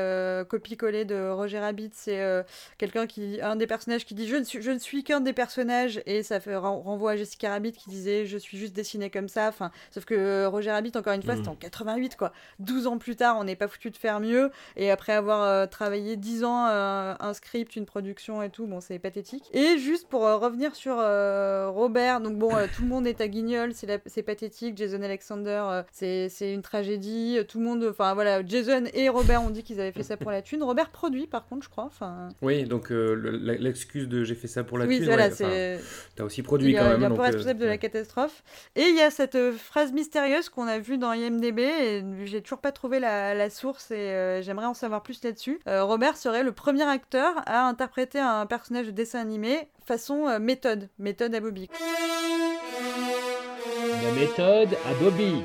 copie-coller de Roger Rabbit, c'est quelqu'un qui, un des personnages qui dit je ne suis, je ne suis qu'un des personnages et ça fait renvoi à Jessica Rabbit qui disait je suis juste dessinée comme ça. Enfin, sauf que Roger Rabbit, encore une fois, c'était mm. en 88 quoi. 12 ans plus tard, on n'est pas foutu de faire mieux et après avoir euh, travaillé 10 ans euh, un script, une production et tout, bon, c'est pathétique. Et juste pour euh, revenir sur Robert, donc bon, tout le monde est à Guignol, c'est pathétique. Jason Alexander, c'est une tragédie. Tout le monde, enfin voilà, Jason et Robert ont dit qu'ils avaient fait ça pour la thune. Robert produit par contre, je crois. Enfin. Oui, donc euh, l'excuse de j'ai fait ça pour la oui, thune. Voilà, ouais, T'as aussi produit quand même. Il y a un peu responsable de la catastrophe. Et il y a cette euh, phrase mystérieuse qu'on a vue dans IMDB et j'ai toujours pas trouvé la, source et euh, j'aimerais en savoir plus là-dessus. Robert serait le premier acteur à interpréter un personnage de dessin animé façon méthode, méthode à Bobby. La méthode à Bobby.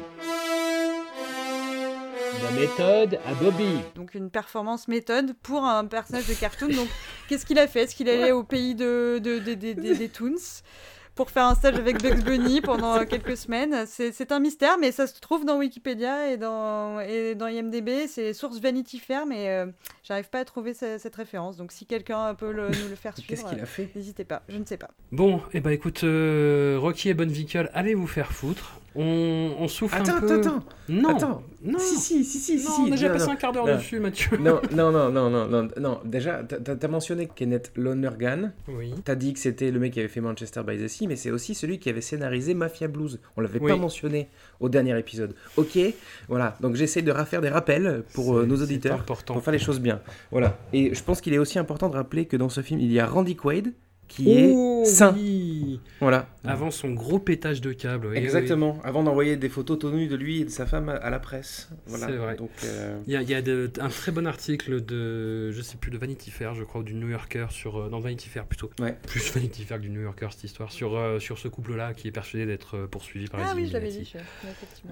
La méthode à Bobby. Donc une performance méthode pour un personnage de cartoon. Donc qu'est-ce qu'il a fait? Est-ce qu'il allait au pays de, des Toons pour faire un stage avec Bugs Bunny pendant quelques semaines? C'est un mystère, mais ça se trouve dans Wikipédia et dans, et dans IMDB. C'est source Vanity Fair, mais euh, j'arrive pas à trouver cette référence. Donc si quelqu'un peut le, nous le faire [laughs] suivre, qu'est-ce qu'il a fait? N'hésitez pas, je ne sais pas. Bon, et eh ben écoute, euh, Rocky et Bonne allez vous faire foutre. On, on souffle attends, un peu. Attends, attends, non, attends. Non, si, si, si, si, non, si. On a déjà passé un quart d'heure dessus, Mathieu. Non, [laughs] non, non, non, non, non, non. Déjà, t'as as mentionné Kenneth Lonergan. Oui. T'as dit que c'était le mec qui avait fait Manchester by the Sea, mais c'est aussi celui qui avait scénarisé Mafia Blues. On l'avait pas mentionné au dernier épisode. Ok, voilà. Donc j'essaie de refaire des rappels pour euh, nos auditeurs, important. pour faire les choses bien. Voilà. Et je pense qu'il est aussi important de rappeler que dans ce film, il y a Randy Quaid qui est oh, sain. Voilà. Avant son gros pétage de câble. Exactement. Avant d'envoyer des photos tenues de lui et de sa femme à la presse. Voilà. C'est vrai. Donc, euh, Il y a, il y a un très bon article de, je sais plus, de Vanity Fair, je crois, ou du New Yorker sur, euh, non Vanity Fair plutôt. Ouais. Plus [laughs] Vanity Fair que du New Yorker cette histoire sur euh, sur ce couple-là qui est persuadé d'être poursuivi par ah, les oui, je l'avais dit.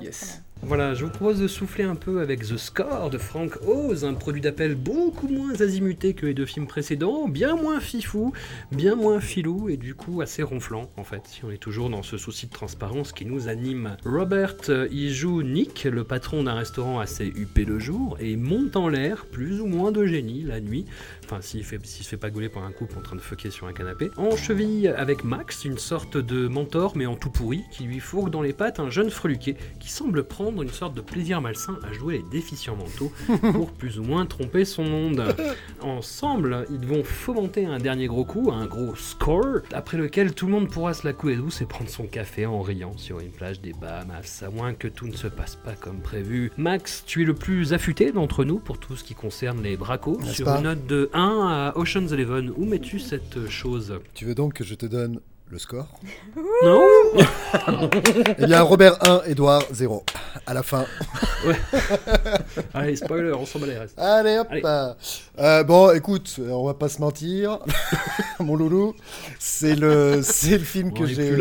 Yes. Voilà, je vous propose de souffler un peu avec The Score de Frank Oz, un produit d'appel beaucoup moins azimuté que les deux films précédents, bien moins fifou, bien moins filou et du coup assez ronflant en fait, si on est toujours dans ce souci de transparence qui nous anime. Robert euh, y joue Nick, le patron d'un restaurant assez huppé le jour, et monte en l'air, plus ou moins de génie, la nuit, enfin s'il fait, se fait pas gauler par un couple en train de fucker sur un canapé, en cheville avec Max, une sorte de mentor mais en tout pourri, qui lui fourgue dans les pattes un jeune freluquet qui semble prendre une sorte de plaisir malsain à jouer les déficients mentaux [laughs] pour plus ou moins tromper son monde. Ensemble, ils vont fomenter un dernier gros coup, un gros score, après lequel tout le monde pourra se la couler douce et prendre son café en riant sur une plage des Bahamas, à moins que tout ne se passe pas comme prévu. Max, tu es le plus affûté d'entre nous pour tout ce qui concerne les bracos. Sur une note de 1 à Ocean's Eleven, où mets-tu cette chose? Tu veux donc que je te donne le score. [laughs] Non Eh bien, Robert 1, Edouard 0. À la fin. Ouais. [laughs] Allez, spoiler, on s'en bat les restes. Allez, hop euh, Bon, écoute, on va pas se mentir. [laughs] Mon loulou, c'est le, c'est le film que j'ai.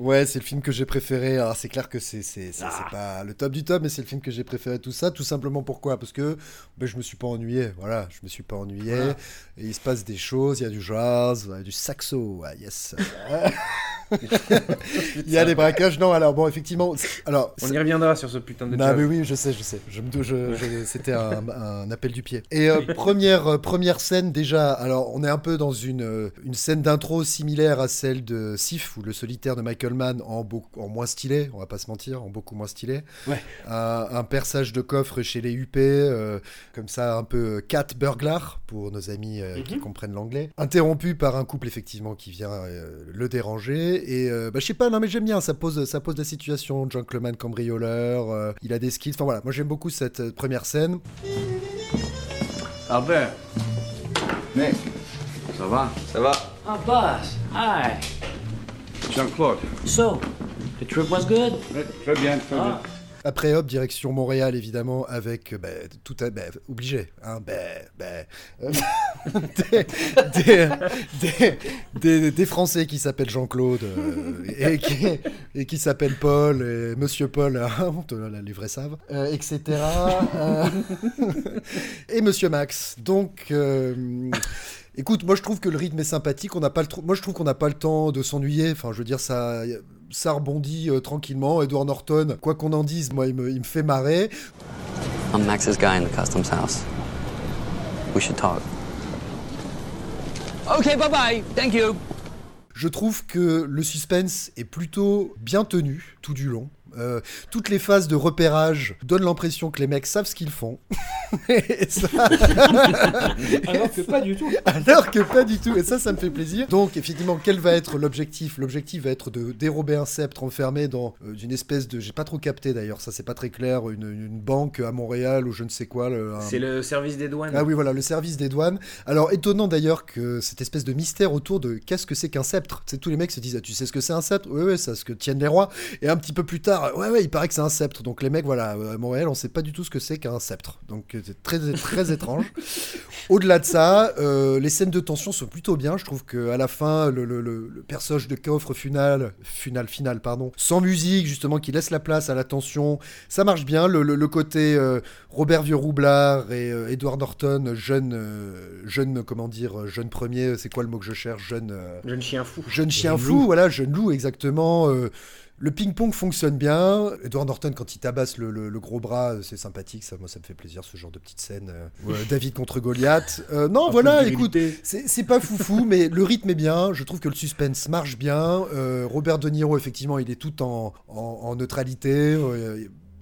Ouais, c'est le film que j'ai préféré. Alors, c'est clair que c'est, c'est, ah. pas le top du top, mais c'est le film que j'ai préféré tout ça. Tout simplement pourquoi? Parce que ben, je me suis pas ennuyé. Voilà, je me suis pas ennuyé. Et il se passe des choses, il y a du jazz, du saxo. yes. Il y a des braquages. Non, alors bon, effectivement. Alors, on y reviendra sur ce putain de. Non, mais oui, je sais, je sais. Je me, je, C'était un, appel du pied. Et euh, [laughs] première, euh, première scène déjà. Alors, on est un peu dans une, euh, une scène d'intro similaire à celle de Sif ou le solitaire de Michael Mann en, beaucoup, en moins stylé. On va pas se mentir, en beaucoup moins stylé. Ouais. un perçage de coffre chez les UP, comme ça, un peu cat burglar pour nos amis qui mhm. comprennent l'anglais. Interrompu par un couple effectivement qui vient le déranger. Et euh, bah, je sais pas, non mais j'aime bien, ça pose, ça pose la situation. Gentleman cambrioleur, euh, il a des skills. Enfin voilà, moi j'aime beaucoup cette euh, première scène. Albert. Nick. Ça va? Ça va. Ah, Boss. Hi. Jean-Claude. So, the trip was good? Très bien, très bien. Ah. Après, hop, direction Montréal, évidemment, avec bah, tout à. Bah, obligé. Hein, [laughs] bah, des, des, Français qui s'appellent Jean-Claude euh, et qui, et qui s'appellent Paul, et Monsieur Paul, hein, les vrais savent, euh, etc. Euh, et Monsieur Max. Donc. Écoute, moi je trouve que le rythme est sympathique. On n'a pas le moi je trouve qu'on n'a pas le temps de s'ennuyer. Enfin, je veux dire ça ça rebondit euh, tranquillement. Edward Norton, quoi qu'on en dise, moi, il me, il me fait marrer. I'm Max's guy in the customs house. We should talk. Okay, bye bye. Thank you. Je trouve que le suspense est plutôt bien tenu tout du long. Euh, toutes les phases de repérage donnent l'impression que les mecs savent ce qu'ils font. [laughs] [laughs] Alors que pas du tout. Alors que pas du tout. Et ça, ça me fait plaisir. Donc, effectivement, quel va être l'objectif? L'objectif va être de dérober un sceptre enfermé dans euh, une espèce de. J'ai pas trop capté d'ailleurs, ça c'est pas très clair. Une, banque à Montréal ou je ne sais quoi. C'est le service des douanes. Ah oui, voilà, le service des douanes. Alors, étonnant d'ailleurs que cette espèce de mystère autour de qu'est-ce que c'est qu'un sceptre? C'est tous les mecs se disent ah, Tu sais ce que c'est un sceptre? Oui, oui, c'est ce que tiennent les rois. Et un petit peu plus tard, Alors, ouais, ouais, il paraît que c'est un sceptre. Donc les mecs, voilà, à Montréal, on sait pas du tout ce que c'est qu'un sceptre. Donc c'est très, très [laughs] étrange. Au-delà de ça, les scènes de tension sont plutôt bien. Je trouve qu'à la fin, le, le, le, personnage de coffre final, final, final, pardon, sans musique, justement, qui laisse la place à la tension, ça marche bien. Le, côté Robert Vieux-Roublard et Edward Norton, jeune, jeune, comment dire, jeune premier, c'est quoi le mot que je cherche? Jeune. jeune chien fou. Jeune chien fou, voilà, jeune loup, exactement. Le ping-pong fonctionne bien. Edward Norton, quand il tabasse le, gros bras, c'est sympathique. Ça, moi, ça me fait plaisir, ce genre de petite scène. David contre Goliath. non, voilà, écoute, c'est pas foufou, [laughs] mais le rythme est bien. Je trouve que le suspense marche bien. Robert De Niro, effectivement, il est tout en, en neutralité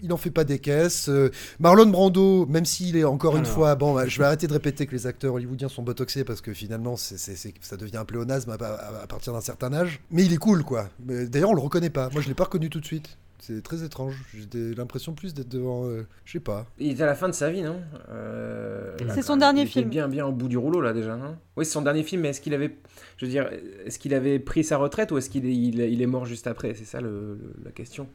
il n'en fait pas des caisses. Euh, Marlon Brando, même s'il est encore une fois, bon, bah, je vais arrêter de répéter que les acteurs hollywoodiens sont botoxés parce que finalement, c'est, ça devient un pléonasme à, partir d'un certain âge. Mais il est cool, quoi. D'ailleurs, on le reconnaît pas. Moi, je l'ai pas reconnu tout de suite. C'est très étrange. J'ai l'impression plus d'être devant. Euh, je sais pas. Il est à la fin de sa vie, non? Euh, C'est son dernier il film. bien, bien au bout du rouleau, là, déjà, non? Oui, c'est son dernier film, mais est-ce qu'il avait. Je veux dire, est-ce qu'il avait pris sa retraite ou est-ce qu'il est, il, est mort juste après? C'est ça la question.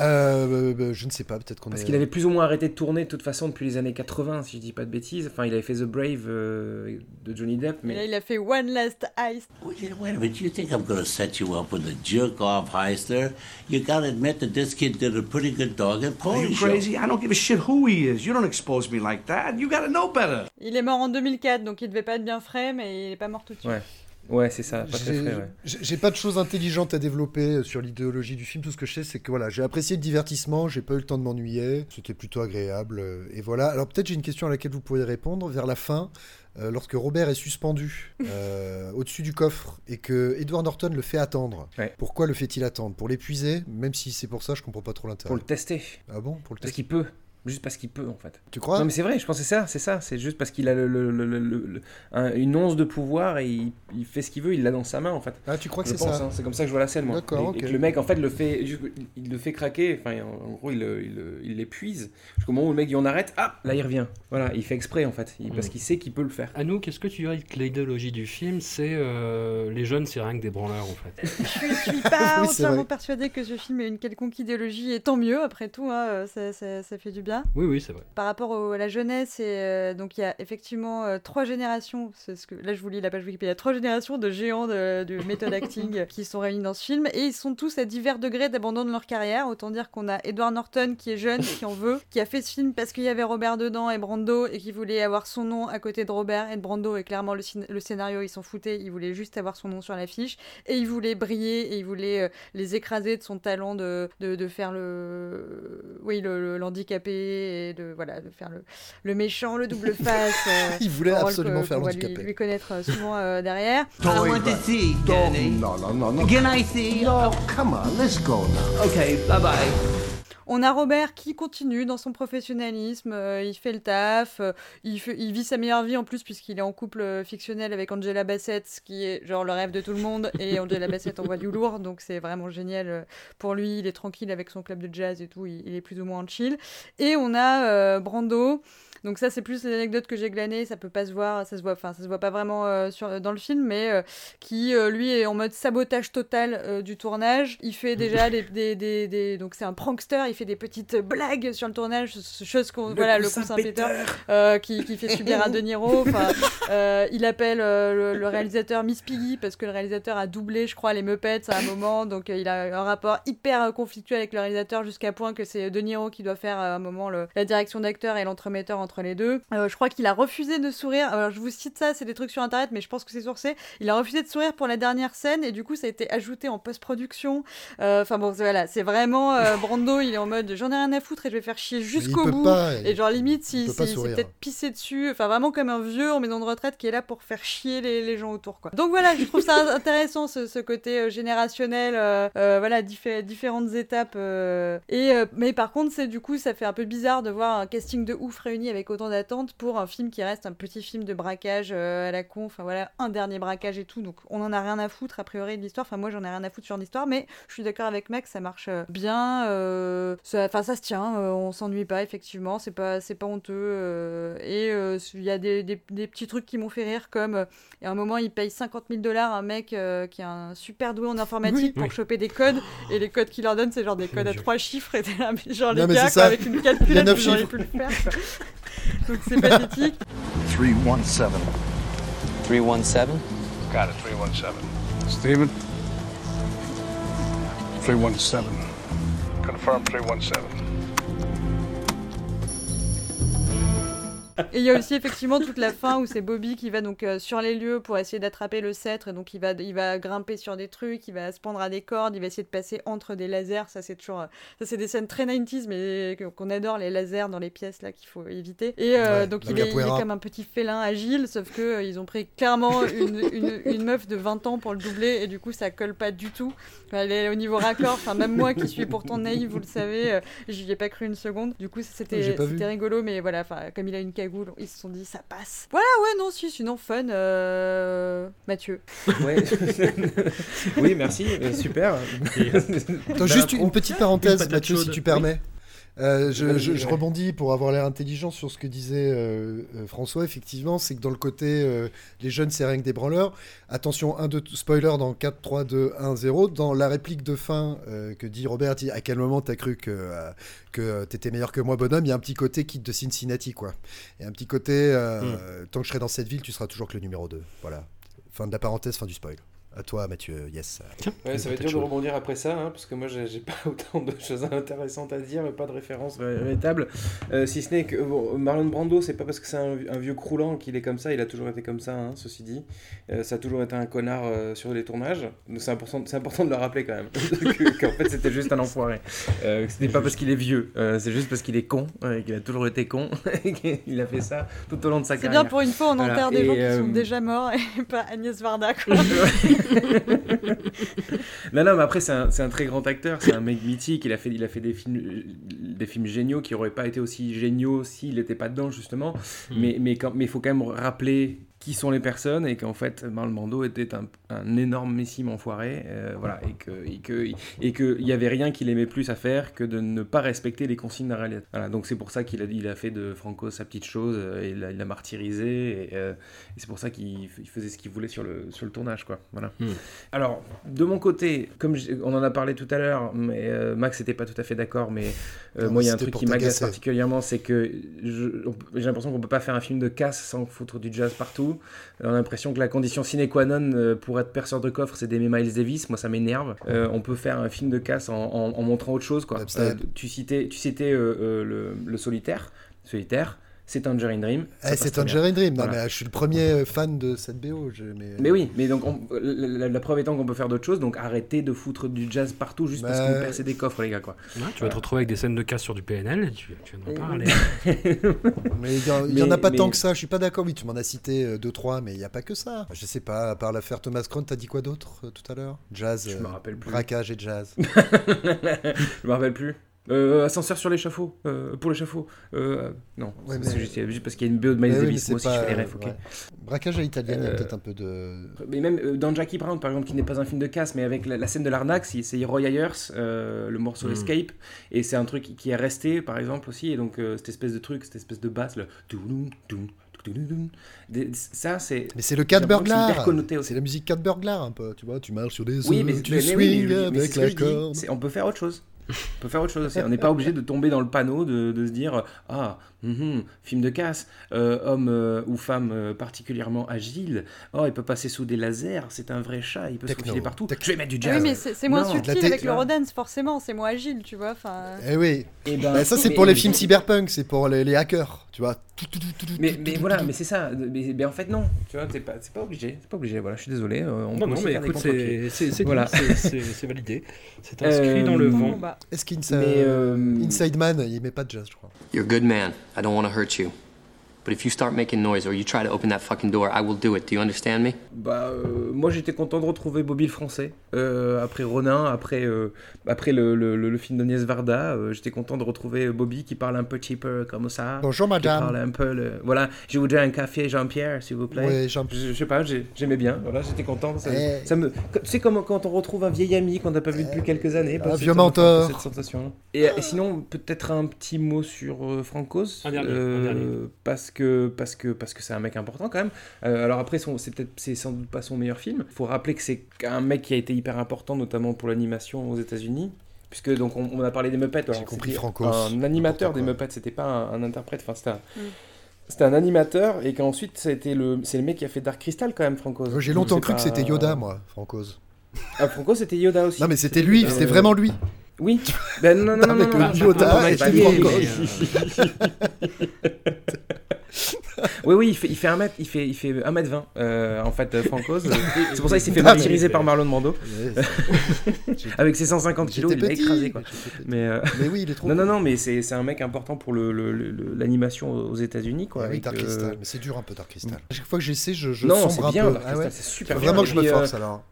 Euh, bah, je ne sais pas, peut-être qu'on Parce qu'il avait plus ou moins arrêté de tourner de toute façon depuis les années 80, si je dis pas de bêtises. Enfin, il avait fait The Brave euh, de Johnny Depp. Mais... là, il a fait One Last Heist. Wait, a minute, you think I'm going to set you up with a jerk-off heister? You got to admit that this kid did a pretty good dog and Are you crazy? I don't give a shit who he is. You don't expose me like that. You got to know better. Il est mort en 2004, donc il devait pas être bien frais, mais il est pas mort tout de suite. Ouais. Ouais, c'est ça. J'ai pas de choses intelligentes à développer euh, sur l'idéologie du film. Tout ce que je sais, c'est que voilà, j'ai apprécié le divertissement, j'ai pas eu le temps de m'ennuyer, c'était plutôt agréable. Euh, et voilà. Alors peut-être j'ai une question à laquelle vous pourriez répondre vers la fin. Euh, lorsque Robert est suspendu [laughs] au-dessus du coffre et que Edward Norton le fait attendre. Pourquoi le fait-il attendre? Pour l'épuiser? Même si c'est pour ça, je comprends pas trop l'intérêt. Pour le tester. Ah bon? Pour le Parce qu'il peut juste parce qu'il peut en fait. Tu crois? Non mais c'est vrai, je pense que c'est ça, c'est ça, c'est juste parce qu'il a le, une once de pouvoir et il, fait ce qu'il veut, il l'a dans sa main en fait. Ah tu crois que c'est ça? hein, C'est comme ça que je vois la scène moi. D'accord. Et, que le mec en fait le fait, il le fait craquer, enfin en, gros il, il, l'épuise. Jusqu'au moment où le mec il en arrête, ah là il revient. Voilà, il fait exprès en fait, parce mm. qu'il sait qu'il peut le faire. À nous, qu'est-ce que tu dirais que l'idéologie du film, c'est euh, les jeunes, c'est rien que des branleurs en fait? je suis pas [laughs] entièrement persuadé que ce film ait une quelconque idéologie et tant mieux après tout, hein, ça, ça, ça fait du bien. Oui oui c'est vrai par rapport à la jeunesse. Et euh, donc, il y a effectivement euh, trois générations. Ce que, là, je vous lis la page Wikipédia. Trois générations de géants de, de méthode acting [laughs] qui sont réunis dans ce film. Et ils sont tous à divers degrés d'abandon de leur carrière. Autant dire qu'on a Edward Norton qui est jeune, qui en veut, [laughs] qui a fait ce film parce qu'il y avait Robert dedans et Brando et qui voulait avoir son nom à côté de Robert et de Brando. Et clairement, le, le scénario, ils s'en foutaient. Il voulait juste avoir son nom sur l'affiche. Et il voulait briller et il voulait euh, les écraser de son talent de, de, de faire le. Oui, le, et de. Voilà, de faire le, le méchant, le double [laughs] face. Euh, il voulait absolument faire l'handicapé. Lui, lui connaître euh, souvent euh, derrière. [laughs] I want to see, Non, non, non, non. Can I see? No, come on, let's go now. Okay, bye bye. On a Robert qui continue dans son professionnalisme, euh, il fait le taf, euh, il, il, vit sa meilleure vie en plus puisqu'il est en couple euh, fictionnel avec Angela Bassett, ce qui est genre le rêve de tout le monde, et [laughs] Angela Bassett envoie du lourd, donc c'est vraiment génial pour lui, il est tranquille avec son club de jazz et tout, il, est plus ou moins en chill. Et on a Brando donc ça, c'est plus l'anecdote que j'ai glanée. Ça peut pas se voir, ça se voit, enfin, ça se voit pas vraiment euh, sur, dans le film, mais euh, qui euh, lui est en mode sabotage total du tournage. Il fait déjà des, des, des, donc c'est un prankster. Il fait des petites blagues sur le tournage, chose qu'on voilà le Saint-Peter qui, qui, fait subir à De Niro. [laughs] il appelle le, réalisateur Miss Piggy parce que le réalisateur a doublé, je crois, les Muppets à un moment. Donc il a un rapport hyper conflictuel avec le réalisateur jusqu'à point que c'est De Niro qui doit faire à un moment le, la direction d'acteur et l'entremetteur entre les deux. Euh, je crois qu'il a refusé de sourire. Alors je vous cite ça, c'est des trucs sur internet, mais je pense que c'est sourcé. Il a refusé de sourire pour la dernière scène et du coup ça a été ajouté en post-production. Euh, enfin bon, voilà, c'est vraiment euh, [laughs] Brando, il est en mode j'en ai rien à foutre et je vais faire chier jusqu'au bout. et genre limite, si, c'est peut-être pissé dessus, enfin vraiment comme un vieux en maison de retraite qui est là pour faire chier les, gens autour quoi. Donc voilà, je trouve ça [laughs] intéressant ce, côté générationnel, voilà, différentes étapes. et mais par contre, c'est du coup, ça fait un peu bizarre de voir un casting de ouf réuni avec avec autant d'attentes pour un film qui reste un petit film de braquage à la con, enfin voilà, un dernier braquage et tout. Donc on en a rien à foutre a priori de l'histoire. Enfin moi j'en ai rien à foutre sur l'histoire, mais je suis d'accord avec Max, ça marche bien. Enfin ça, se tient, on s'ennuie pas effectivement, c'est pas c'est pas honteux. et il y a des, des, des, petits trucs qui m'ont fait rire comme et à un moment il paye 50 000 dollars un mec qui est un super doué en informatique pour choper des codes et les codes qu'il leur donne c'est genre des [laughs] codes à trois chiffres et là, genre les gars quoi, avec une calculette j'aurais pu le faire. Donc c'est pathétique. 317 317 Got it 317 Steven? 317 Confirm 317 Et il y a aussi effectivement toute la fin où c'est Bobby qui va donc euh, sur les lieux pour essayer d'attraper le sceptre et donc il va, il va grimper sur des trucs, il va se pendre à des cordes, il va essayer de passer entre des lasers. Ça c'est toujours, euh, ça c'est des scènes très 90s mais qu'on adore les lasers dans les pièces là qu'il faut éviter. Et euh, donc il est, il est, comme un petit félin agile, sauf que ils ont pris clairement une, une, une, meuf de 20 ans pour le doubler et du coup ça colle pas du tout. Elle est au niveau raccord. Enfin même moi qui suis pourtant naïve, vous le savez, j'y ai pas cru une seconde. Du coup c'était c'était rigolo mais voilà, enfin comme il a une ils se sont dit ça passe. Voilà, ouais, non, si, sinon fun. Euh... Mathieu. Ouais. [laughs] oui, merci, euh, super. juste une petite parenthèse, Mathieu, si tu permets. Euh, je, je, rebondis pour avoir l'air intelligent sur ce que disait euh, euh, François. Effectivement, c'est que dans le côté les jeunes, c'est rien que des branleurs. Attention, un de spoiler dans 4, 3, 2, 1, 0. Dans la réplique de fin que dit Robert, dit à quel moment t'as cru que, que t'étais meilleur que moi, bonhomme? Il y a un petit côté kit de Cincinnati, quoi. Et un petit côté, hmm. tant que je serai dans cette ville, tu seras toujours que le numéro 2. Voilà. Fin de la parenthèse, fin du spoil. À toi, Mathieu. Yes. Ouais, ça va être dur de rebondir après ça, hein, parce que moi, j'ai pas [laughs] autant de choses intéressantes à dire, pas de référence véritable. Euh, si ce n'est que Marlon Brando, c'est pas parce que c'est un, vieux croulant qu'il est comme ça, il a toujours été comme ça, hein, ceci dit. Euh, ça a toujours été un connard euh, sur les tournages. C'est important, important de le rappeler quand même. [laughs] Qu'en fait, c'était juste un enfoiré. c'était pas parce qu'il est vieux, c'est juste parce qu'il est con, qu'il a toujours été con, [laughs] il a fait ça tout au long de sa carrière. C'est bien pour une fois, on enterre des gens qui sont déjà morts et pas Agnès Varda, quoi. [laughs] non, non, mais après, c'est un, un, très grand acteur, c'est un mec mythique. Il a fait, il a fait des, films, des films géniaux qui n'auraient pas été aussi géniaux s'il n'était pas dedans, justement. Hmm. Mais il mais, mais faut quand même rappeler qui sont les personnes et qu'en fait Marlon Brando était un, un énormissime enfoiré euh, voilà et que et que et que il y avait rien qu'il aimait plus à faire que de ne pas respecter les consignes réalité. Voilà donc c'est pour ça qu'il a il a fait de Franco sa petite chose euh, et il l'a martyrisé euh, et, c'est pour ça qu'il faisait ce qu'il voulait sur le sur le tournage quoi voilà. Hmm. alors de mon côté comme on en a parlé tout à l'heure mais Max n'était pas tout à fait d'accord mais moi il y a un truc qui m'agace particulièrement c'est que j'ai l'impression qu'on peut pas faire un film de casse sans foutre du jazz partout on a l'impression que la condition sine qua non euh, pour être perceur de coffre, c'est d'aimer Miles Davis. Moi, ça m'énerve. Euh, on peut faire un film de casse en, montrant autre chose. Quoi. Euh, tu citais, tu citais le, le, solitaire. Solitaire c'est Tangerine Dream. Eh, c'est Tangerine Dream. Non, mais je suis le premier fan de cette BO. mais... oui, mais donc la, preuve étant qu'on peut faire d'autres choses, donc arrêtez de foutre du jazz partout juste parce qu'on bah, percez des coffres, les gars. Quoi. tu vas te retrouver avec des scènes de casse sur du PNL, tu, tu viens d'en parler. mais il n'y en, a pas tant que ça, je suis pas d'accord. Oui, tu m'en as cité 2-3, euh, mais il n'y a pas que ça. Je sais pas, à part l'affaire Thomas Crown, t'as dit quoi d'autre euh, tout à l'heure? Jazz, je me rappelle plus. braquage et jazz. [laughs] je me rappelle plus. Euh, ascenseur sur l'échafaud, euh, pour l'échafaud. Euh, non, c'est juste, parce qu'il y a une BO de Miles Davis. Moi aussi, je fais les refs, ok. Braquage à l'italienne, il y a peut-être un peu de. Mais même dans Jackie Brown, par exemple, qui n'est pas un film de casse, mais avec la, scène de l'arnaque, c'est Roy Ayers, le morceau mm. Escape, et c'est un truc qui est resté, par exemple, aussi, et donc cette espèce de truc, cette espèce de basse, le. Ça, c'est. Mais c'est le cat burglar. C'est la musique cat burglar un peu. Tu vois, tu marches sur des oui, mais, tu swing avec la corde. On peut faire autre chose. On peut faire autre chose aussi. On n'est pas obligé de tomber dans le panneau de, se dire Ah, Mhm. film de casse, euh, homme euh, ou femme euh, particulièrement agile. Oh, il peut passer sous des lasers, c'est un vrai chat, il peut se faufiler partout. Je vais mettre du jazz. oui, mais c'est moins subtil avec le Rodens, forcément, c'est moins agile, tu vois. Eh oui. Et eh ben, bah, ça, c'est pour les films cyberpunk, c'est pour les, hackers, tu vois. Mais, mais voilà, mais c'est ça. Mais, en fait, non, tu vois, c'est pas, pas obligé. C'est pas obligé, voilà, je suis désolé. on non, non, mais écoute, c'est voilà. validé. C'est inscrit dans le vent. Bah. Est-ce qu'Inside Man, il met pas de jazz, je crois. You're a good man. I don't want to hurt you. But if you start making noise or you try to open that fucking door, I will do it. Do you understand me? Bah, euh, moi j'étais content de retrouver Bobby le français. Euh, après Ronin, après, euh, après le, le, le, film d'Agnès Varda, euh, j'étais content de retrouver Bobby qui parle un peu cheaper comme ça. Bonjour madame. Qui parle un peu. Le... Voilà, je voudrais un café Jean-Pierre, s'il vous plaît. Oui, Jean je, je sais pas, j'aimais bien. Voilà, j'étais content. Ça, eh. ça me... Tu sais, comme quand on retrouve un vieil ami qu'on n'a pas vu depuis quelques années. Un vieux mentor. Cette sensation. Et, et, sinon, peut-être un petit mot sur Francos. Un dernier, un dernier. Parce que parce que parce que c'est un mec important quand même. Euh, alors après, c'est peut-être c'est sans doute pas son meilleur film. Il faut rappeler que c'est un mec qui a été hyper important, notamment pour l'animation aux États-Unis. Puisque donc on, a parlé des Muppets. J'ai compris Franco. Un animateur des Muppets, c'était pas un, interprète. Enfin, c'était un, mm. C'était un animateur et qu'ensuite c'était le c'est le mec qui a fait Dark Crystal quand même Francoz. J'ai longtemps cru que c'était Yoda moi, Francoz. Ah Francoz c'était Yoda aussi. Non mais c'était lui, c'était vraiment lui. Oui. Ben non non non, non, non, non, Yoda [laughs] oui, oui, il fait, il fait 1 mètre, il fait, il fait 1 mètre 20 euh, en fait, euh, Francoz. [laughs] c'est pour ça qu'il s'est fait martyriser par Marlon Mando. [laughs] Avec ses 150 kilos, il l'a écrasé quoi. Mais, euh... mais, oui, il est trop. Non, non, non, mais c'est un mec important pour l'animation le, le, aux États-Unis quoi. Avec, Dark Crystal, mais c'est dur un peu Dark Crystal. À chaque fois que j'essaie, je, je non, sombre un bien, peu. Dark Crystal, c'est super. Vraiment que je me force alors.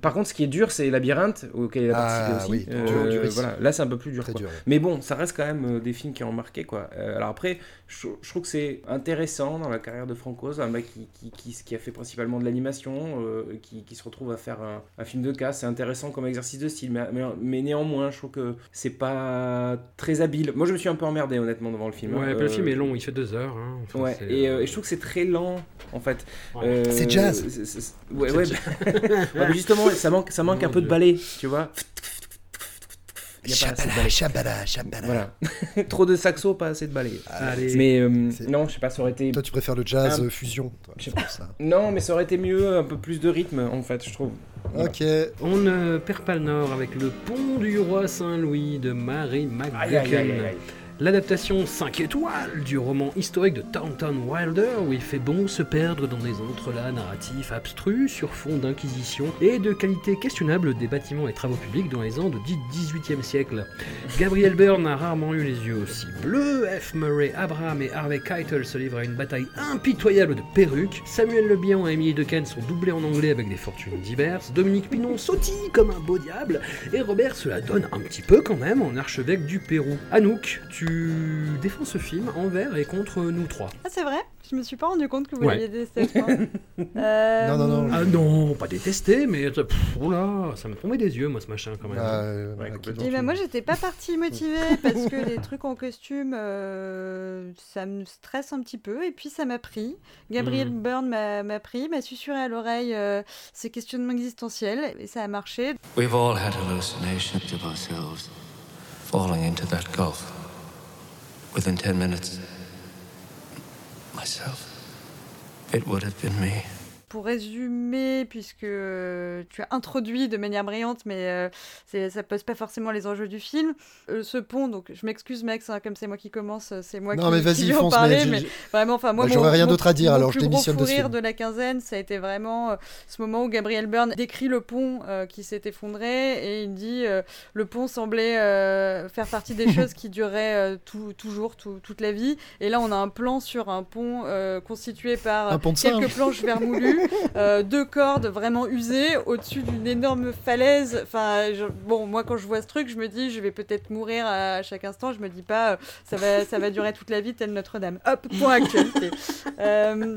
Par contre, ce qui est dur, c'est Labyrinthe, auquel il a participé ah, aussi. Oui, euh, dur, dur voilà. Là, c'est un peu plus dur, quoi. dur. Mais bon, ça reste quand même euh, des films qui ont marqué. Quoi. Euh, alors après, je, je, trouve que c'est intéressant dans la carrière de Francoz, un mec qui, qui, qui, qui a fait principalement de l'animation, euh, qui, qui, se retrouve à faire un, un film de casse. C'est intéressant comme exercice de style, mais, mais, mais, néanmoins, je trouve que c'est pas très habile. Moi, je me suis un peu emmerdé, honnêtement, devant le film. Ouais, le film est long, il fait deux heures. Hein. Enfin, ouais, et, et, je trouve que c'est très lent, en fait. Ouais. c'est jazz. C est, c est, ouais, ouais, bah, [laughs] justement, ça manque, ça manque un peu de balai, tu vois. Il y a pas assez de balai. Chabala, chabala. Voilà. [laughs] Trop de saxo, pas assez de balai. Allez. Mais euh, non, je sais pas, ça aurait été. Toi, tu préfères le jazz un... fusion. Toi, ça. Non, mais ça aurait été mieux, un peu plus de rythme, en fait, je trouve. Voilà. Ok. On ne perd pas le nord avec le pont du roi Saint-Louis de Mary McGucken. L'adaptation 5 étoiles du roman historique de Thornton Wilder où il fait bon se perdre dans des entrelacs narratifs abstrus sur fond d'inquisition et de qualité questionnable des bâtiments et travaux publics dans les ans de 18e siècle. Gabriel Byrne a rarement eu les yeux aussi bleus, F. Murray Abraham et Harvey Keitel se livrent à une bataille impitoyable de perruques, Samuel Le Bihan et Emily Dequesne sont doublés en anglais avec des fortunes diverses, Dominique Pinon sautille comme un beau diable, et Robert se la donne un petit peu quand même en archevêque du Pérou. Anouk, tu tu défends ce film envers et contre nous trois. Ah, c'est vrai? Je me suis pas rendu compte que vous Ouais. l'aviez détesté. [laughs] Euh, Non, non, non. Ah non, pas détesté, mais pff, oh là, ça m'a tombé des yeux, moi, ce machin, quand même. Ah, euh, Ouais, voilà, complètement. Et ben moi j'étais pas partie motivée [laughs] parce que les trucs en costume euh, ça me stresse un petit peu et puis ça m'a pris. Gabriel Mhm. Byrne m'a m'a pris, m'a susurré à l'oreille euh, ces questionnements existentiels et ça a marché. We've all had hallucinations of ourselves falling into that gulf. Within ten minutes, myself, it would have been me. Pour résumer, puisque euh, tu as introduit de manière brillante, mais euh, c'est- ça pose pas forcément les enjeux du film. Euh, ce pont, donc je m'excuse Max, hein, comme c'est moi qui commence, euh, c'est moi Non, qui, mais qui vas-y, fonce, parler, mais mais, vraiment, enfin moi, Bah, j'aurais rien d'autre à dire, mon alors je plus gros démissionne fou de rire de la quinzaine, ça a été vraiment euh, ce moment où Gabriel Byrne décrit le pont euh, qui s'est effondré et il dit euh, le pont semblait euh, faire partie des [laughs] choses qui euh, tout- toujours, tout- toute la vie. Et là, on a un plan sur un pont euh, constitué par Un pont de quelques planches vermoulues, [laughs] euh, deux cordes vraiment usées au-dessus d'une énorme falaise. Enfin, je- bon, moi, quand je vois ce truc, je me dis, je vais peut-être mourir à chaque instant. Je me dis pas, euh, ça va, ça va durer toute la vie, telle Notre-Dame. Hop, point [laughs] actualité. Euh,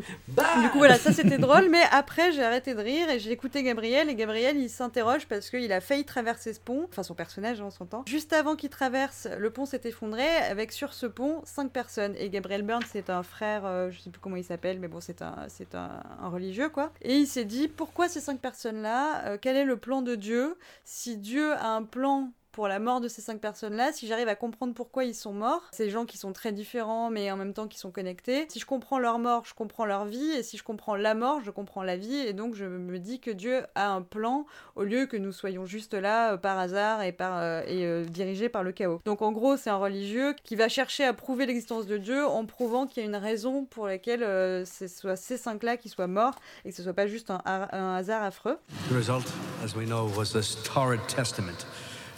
du coup, voilà, ça c'était drôle, mais après j'ai arrêté de rire et j'ai écouté Gabriel. Et Gabriel il s'interroge parce qu'il a failli traverser ce pont, enfin son personnage, hein, on s'entend. Juste avant qu'il traverse, le pont s'est effondré avec sur ce pont cinq personnes. Et Gabriel Byrne, c'est un frère, euh, je sais plus comment il s'appelle, mais bon, c'est un, c'est un, un religieux Et il s'est dit pourquoi ces cinq personnes-là Euh, Quel est le plan de Dieu? Si Dieu a un plan pour la mort de ces cinq personnes-là, si j'arrive à comprendre pourquoi ils sont morts, ces gens qui sont très différents mais en même temps qui sont connectés, si je comprends leur mort, je comprends leur vie, et si je comprends la mort, je comprends la vie, et donc je me dis que Dieu a un plan au lieu que nous soyons juste là euh, par hasard et, euh, euh, dirigés par le chaos. Donc en gros, c'est un religieux qui va chercher à prouver l'existence de Dieu en prouvant qu'il y a une raison pour laquelle ce soit ces cinq-là qui soient morts et que ce soit pas juste un, un hasard affreux. The result, as we know, was this torrid testament,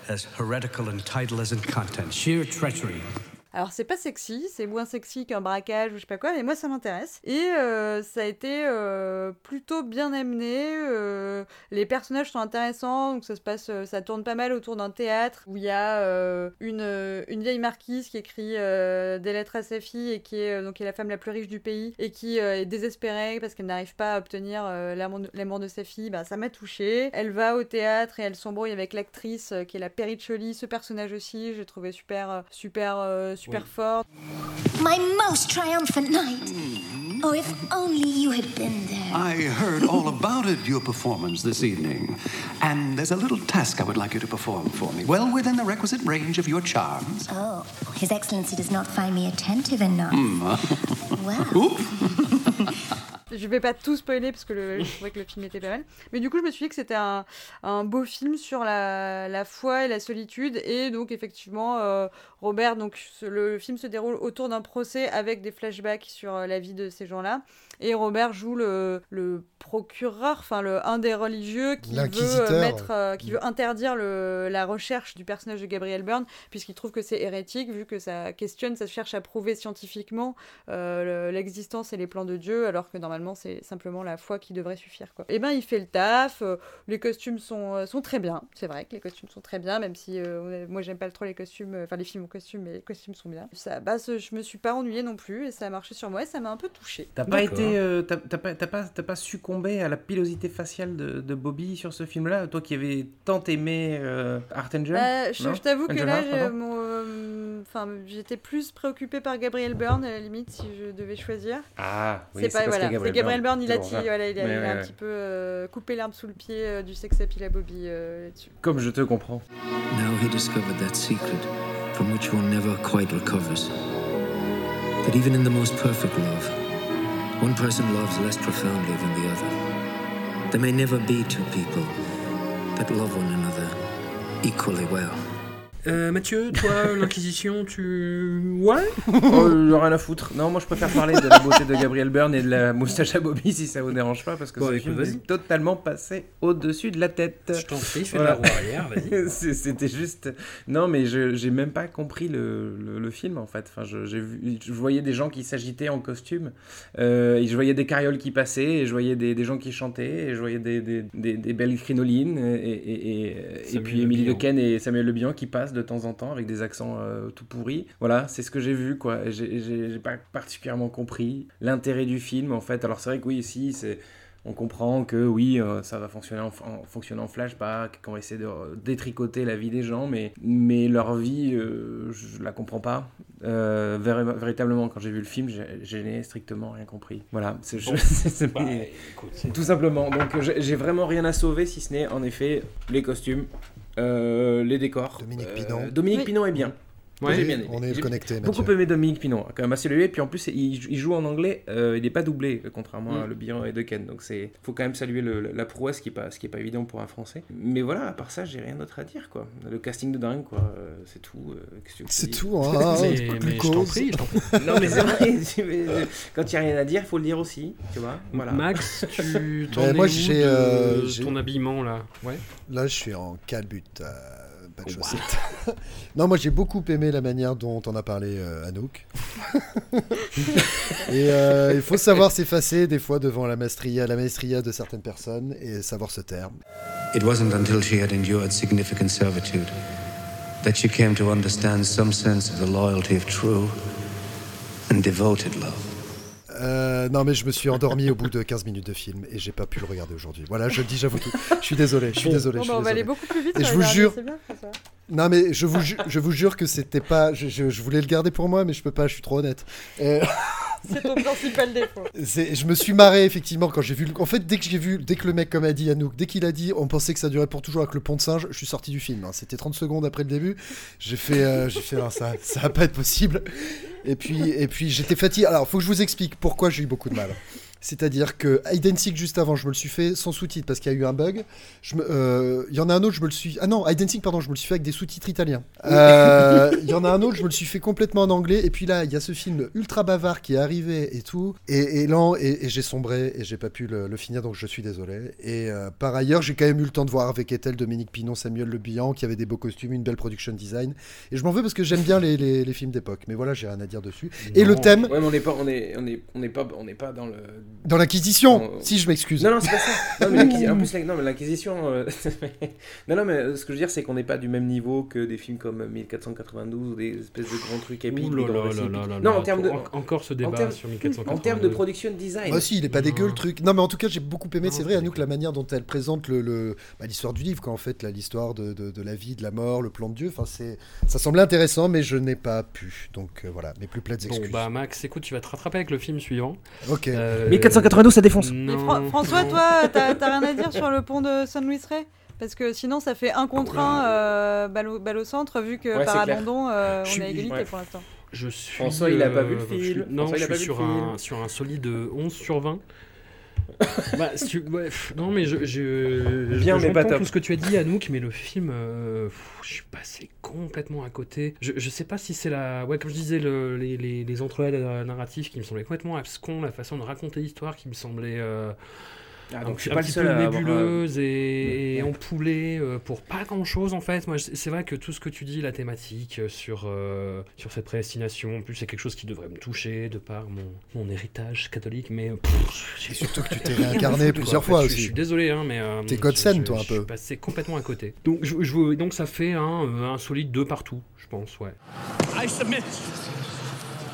as heretical in title as in content. Sheer treachery. Alors c'est pas sexy, c'est moins sexy qu'un braquage ou je sais pas quoi, mais moi ça m'intéresse. Et ça a été plutôt bien amené. les personnages sont intéressants, donc ça se passe, ça tourne pas mal autour d'un théâtre où il y a une, une vieille marquise qui écrit des lettres à sa fille et qui est donc est la femme la plus riche du pays et qui est désespérée parce qu'elle n'arrive pas à obtenir l'amour de sa fille. Bah, ça m'a touchée. Elle va au théâtre et elle s'embrouille avec l'actrice qui est la Periccioli. Ce personnage aussi, j'ai trouvé super, super, super oui. fort. My most triumphant night. Oh, if only you had been there. I heard all about it, your performance this evening. And there's a little task I would like you to perform for me, well within the requisite range of your charms. Oh, His Excellency does not find me attentive enough. [laughs] Mm. well. [laughs] Je vais pas tout spoiler parce que le, je trouvais que le film était pas mal. Mais du coup, je me suis dit que c'était un, un, beau film sur la, la, foi et la solitude. Et donc, effectivement, euh, Robert, donc, le film se déroule autour d'un procès avec des flashbacks sur euh, la vie de ces gens-là. Et Robert joue le, le procureur, enfin le un des religieux qui veut euh, mettre, euh, qui veut interdire le, la recherche du personnage de Gabriel Byrne puisqu'il trouve que c'est hérétique vu que ça questionne, ça cherche à prouver scientifiquement euh, l'existence et les plans de Dieu alors que normalement c'est simplement la foi qui devrait suffire quoi. Et eh ben il fait le taf, les costumes sont, sont très bien, c'est vrai que les costumes sont très bien même si moi j'aime pas trop les costumes, enfin les films costume mais les costumes sont bien. Ça, bah, je me suis pas ennuyée non plus et ça a marché sur moi et ça m'a un peu touchée. T'as pas été euh, t'as pas, pas, pas, succombé à la pilosité faciale de, de Bobby sur ce film-là Toi qui avais tant aimé euh, Art Angel bah, Je, t'avoue que là, euh, j'étais plus préoccupée par Gabriel Byrne, à la limite, si je devais choisir. Ah, oui, c'est pas, voilà, Gabriel, Gabriel Byrne, il a, voilà, il a, il a un petit peu coupé l'herbe sous le pied du sex appeal à Bobby là-dessus. Comme je te comprends. Now he discovered that secret from which one never quite recovers. That even in the most perfect love, One person loves less profoundly than the other. There may never be two people that love one another equally well. Euh, Mathieu, toi, [laughs] l'Inquisition, tu. Ouais oh, Rien à foutre. Non, moi je préfère parler de la beauté de Gabriel Byrne et de la moustache à Bobby si ça vous dérange pas, parce que bon, ce film est totalement passé au-dessus de la tête. Je t'en prie, fais voilà. de la roue arrière, vas-y. [laughs] C'était juste. Non, mais je j'ai même pas compris le, le, film en fait. Enfin, je, vu... je voyais des gens qui s'agitaient en costume, euh, et je voyais des carrioles qui passaient, et je voyais des, des gens qui chantaient, et je voyais des, des, des, belles crinolines, et, et, et, et puis Émilie Lequesne et Samuel Le Bihan qui passent de temps en temps avec des accents euh, tout pourris. Voilà, c'est ce que j'ai vu, quoi. J'ai pas particulièrement compris l'intérêt du film, en fait. Alors, c'est vrai que oui, ici, c'est on comprend que oui, euh, ça va fonctionner en, fonctionner en flashback, qu'on va essayer de détricoter la vie des gens, mais, mais leur vie, euh, je la comprends pas. véritablement, quand j'ai vu le film, je n'ai strictement rien compris. Voilà, c'est [laughs] bah, tout simplement. Donc j'ai vraiment rien à sauver si ce n'est en effet les costumes, euh, les décors. Dominique Pinon. Euh, Dominique Pinon est bien. Ouais, bien On est connecté. Beaucoup aimé Dominique Pinon, quand même assez Et puis en plus, il, joue en anglais, euh, il n'est pas doublé, contrairement à mm. Le Bihan et De Ken. Donc il faut quand même saluer la prouesse, qui n'est pas, ce qui est pas évident pour un Français. Mais voilà, à part ça, j'ai rien d'autre à dire. quoi. Le casting de dingue, quoi. c'est tout. c'est tout, hein, [laughs] mais, je t'en prie, Non, mais c'est vrai. [laughs] quand il n'y a rien à dire, il faut le dire aussi. Tu vois voilà. Max, tu [laughs] t'en moi, j'ai ton habillement là? Ouais. Là, je suis en calbut. [laughs] non, moi j'ai beaucoup aimé la manière dont on a parlé euh, Anouk. [laughs] et euh, il faut savoir s'effacer des fois devant la maestria, la maestria de certaines personnes et savoir se taire. It wasn't until she had endured significant servitude that she came to understand some sense of the loyalty of true and devoted love. Non, mais je me suis endormi au bout de 15 minutes de film et j'ai pas pu le regarder aujourd'hui. Voilà, je le dis, j'avoue tout. Je suis désolé, je suis désolé. Bon, bah, on va aller beaucoup plus vite. Et je vous jure. non, mais je vous, je vous jure que c'était pas. Je, je, voulais le garder pour moi, mais je peux pas, je suis trop honnête. C'est ton principal défaut. Je me suis marré effectivement quand j'ai vu. En fait, dès que j'ai vu, dès que le mec, comme a dit Anouk, dès qu'il a dit, on pensait que ça durait pour toujours avec le pont de singe, je suis sorti du film. Hein. C'était 30 secondes après le début. J'ai fait, euh, j'ai fait, ça, ça va pas être possible. Et puis, et puis j'étais fatigué. Alors, faut que je vous explique pourquoi j'ai eu beaucoup de mal. C'est-à-dire que Hide and Seek juste avant, je me le suis fait sans sous-titres parce qu'il y a eu un bug. Euh, Il y en a un autre, je me le suis. Ah non, Hide Seek, pardon, je me le suis fait avec des sous-titres italiens. Euh, Il y en a un autre, je me le suis fait complètement en anglais. Et puis là, il y a ce film ultra bavard qui est arrivé et tout, et, et lent, et, et j'ai sombré et j'ai pas pu le, le finir, donc je suis désolé. Et euh, par ailleurs, j'ai quand même eu le temps de voir avec Ethel, Dominique Pinon, Samuel Le Bihan, qui avait des beaux costumes, une belle production design. Et je m'en veux parce que j'aime bien les, les- les films d'époque. Mais voilà, j'ai rien à dire dessus. Et le thème. Ouais, mais on n'est pas, on est, on est, on n'est pas, on n'est pas dans le. Dans l'Inquisition, dans- si je m'excuse. Non, non, c'est pas ça. Non, mais en plus, [laughs] la- non, mais l'Inquisition. euh, [laughs] non, non, mais euh, ce que je veux dire, c'est qu'on n'est pas du même niveau que des films comme 1492 ou des espèces de grands trucs épiques. Non, en termes de. en- encore ce en débat sur 1492. En termes de production design. Ah si, il est pas dégueu le truc. Non, mais en tout cas, j'ai beaucoup aimé. C'est vrai, Anouk, la manière dont elle présente le, le- bah, l'histoire du livre, quoi, en fait, là, l'histoire de, de- de la vie, de la mort, le plan de Dieu. Enfin, c'est, ça semblait intéressant, mais je n'ai pas pu. Donc euh, voilà, mes plus plaides Bon, excuses. bah Max, écoute, tu vas te rattraper avec le film suivant. Ok. Euh, 1492, ça défonce. Mais François, toi, t'as t'as rien à dire sur le pont de San Luis Rey Parce que sinon, ça fait un contre un euh, balle, au, balle au centre, vu que Ouais, par c'est clair. abandon, euh, Je on suis- à égalité ouais. pour l'instant. Je suis. François, il a pas vu le euh, je suis- film. Non, François, il je a pas suis vu le sur un, film. sur un solide 11 sur 20. Bah, si tu- ouais, pff, non, mais je. je Bien, je- mais pas top. tout ce que tu as dit, Anouk, mais le film, euh, pff, je suis passé complètement à côté. Je, je sais pas si c'est la. Ouais, comme je disais, le- les, les, les entrelacs narratifs qui me semblaient complètement abscons, la façon de raconter l'histoire qui me semblait. euh, Ah, un, donc je suis un pas le petit seul peu à avoir, euh, nébuleuse et, et Ouais. empoulée euh, pour pas grand chose en fait. Moi, c'est vrai que tout ce que tu dis, la thématique euh, sur, euh, sur cette prédestination, en plus, c'est quelque chose qui devrait me toucher de par mon, mon héritage catholique, mais. pff, surtout que tu [laughs] t'es réincarné quoi, plusieurs en fait. fois Je- aussi. Je suis désolé, hein, mais. euh, T'es Godsen, je- toi, un Je suis peu. passé complètement à côté. Donc, je, je- donc ça fait un, un solide 2 partout, je pense, ouais. I submit,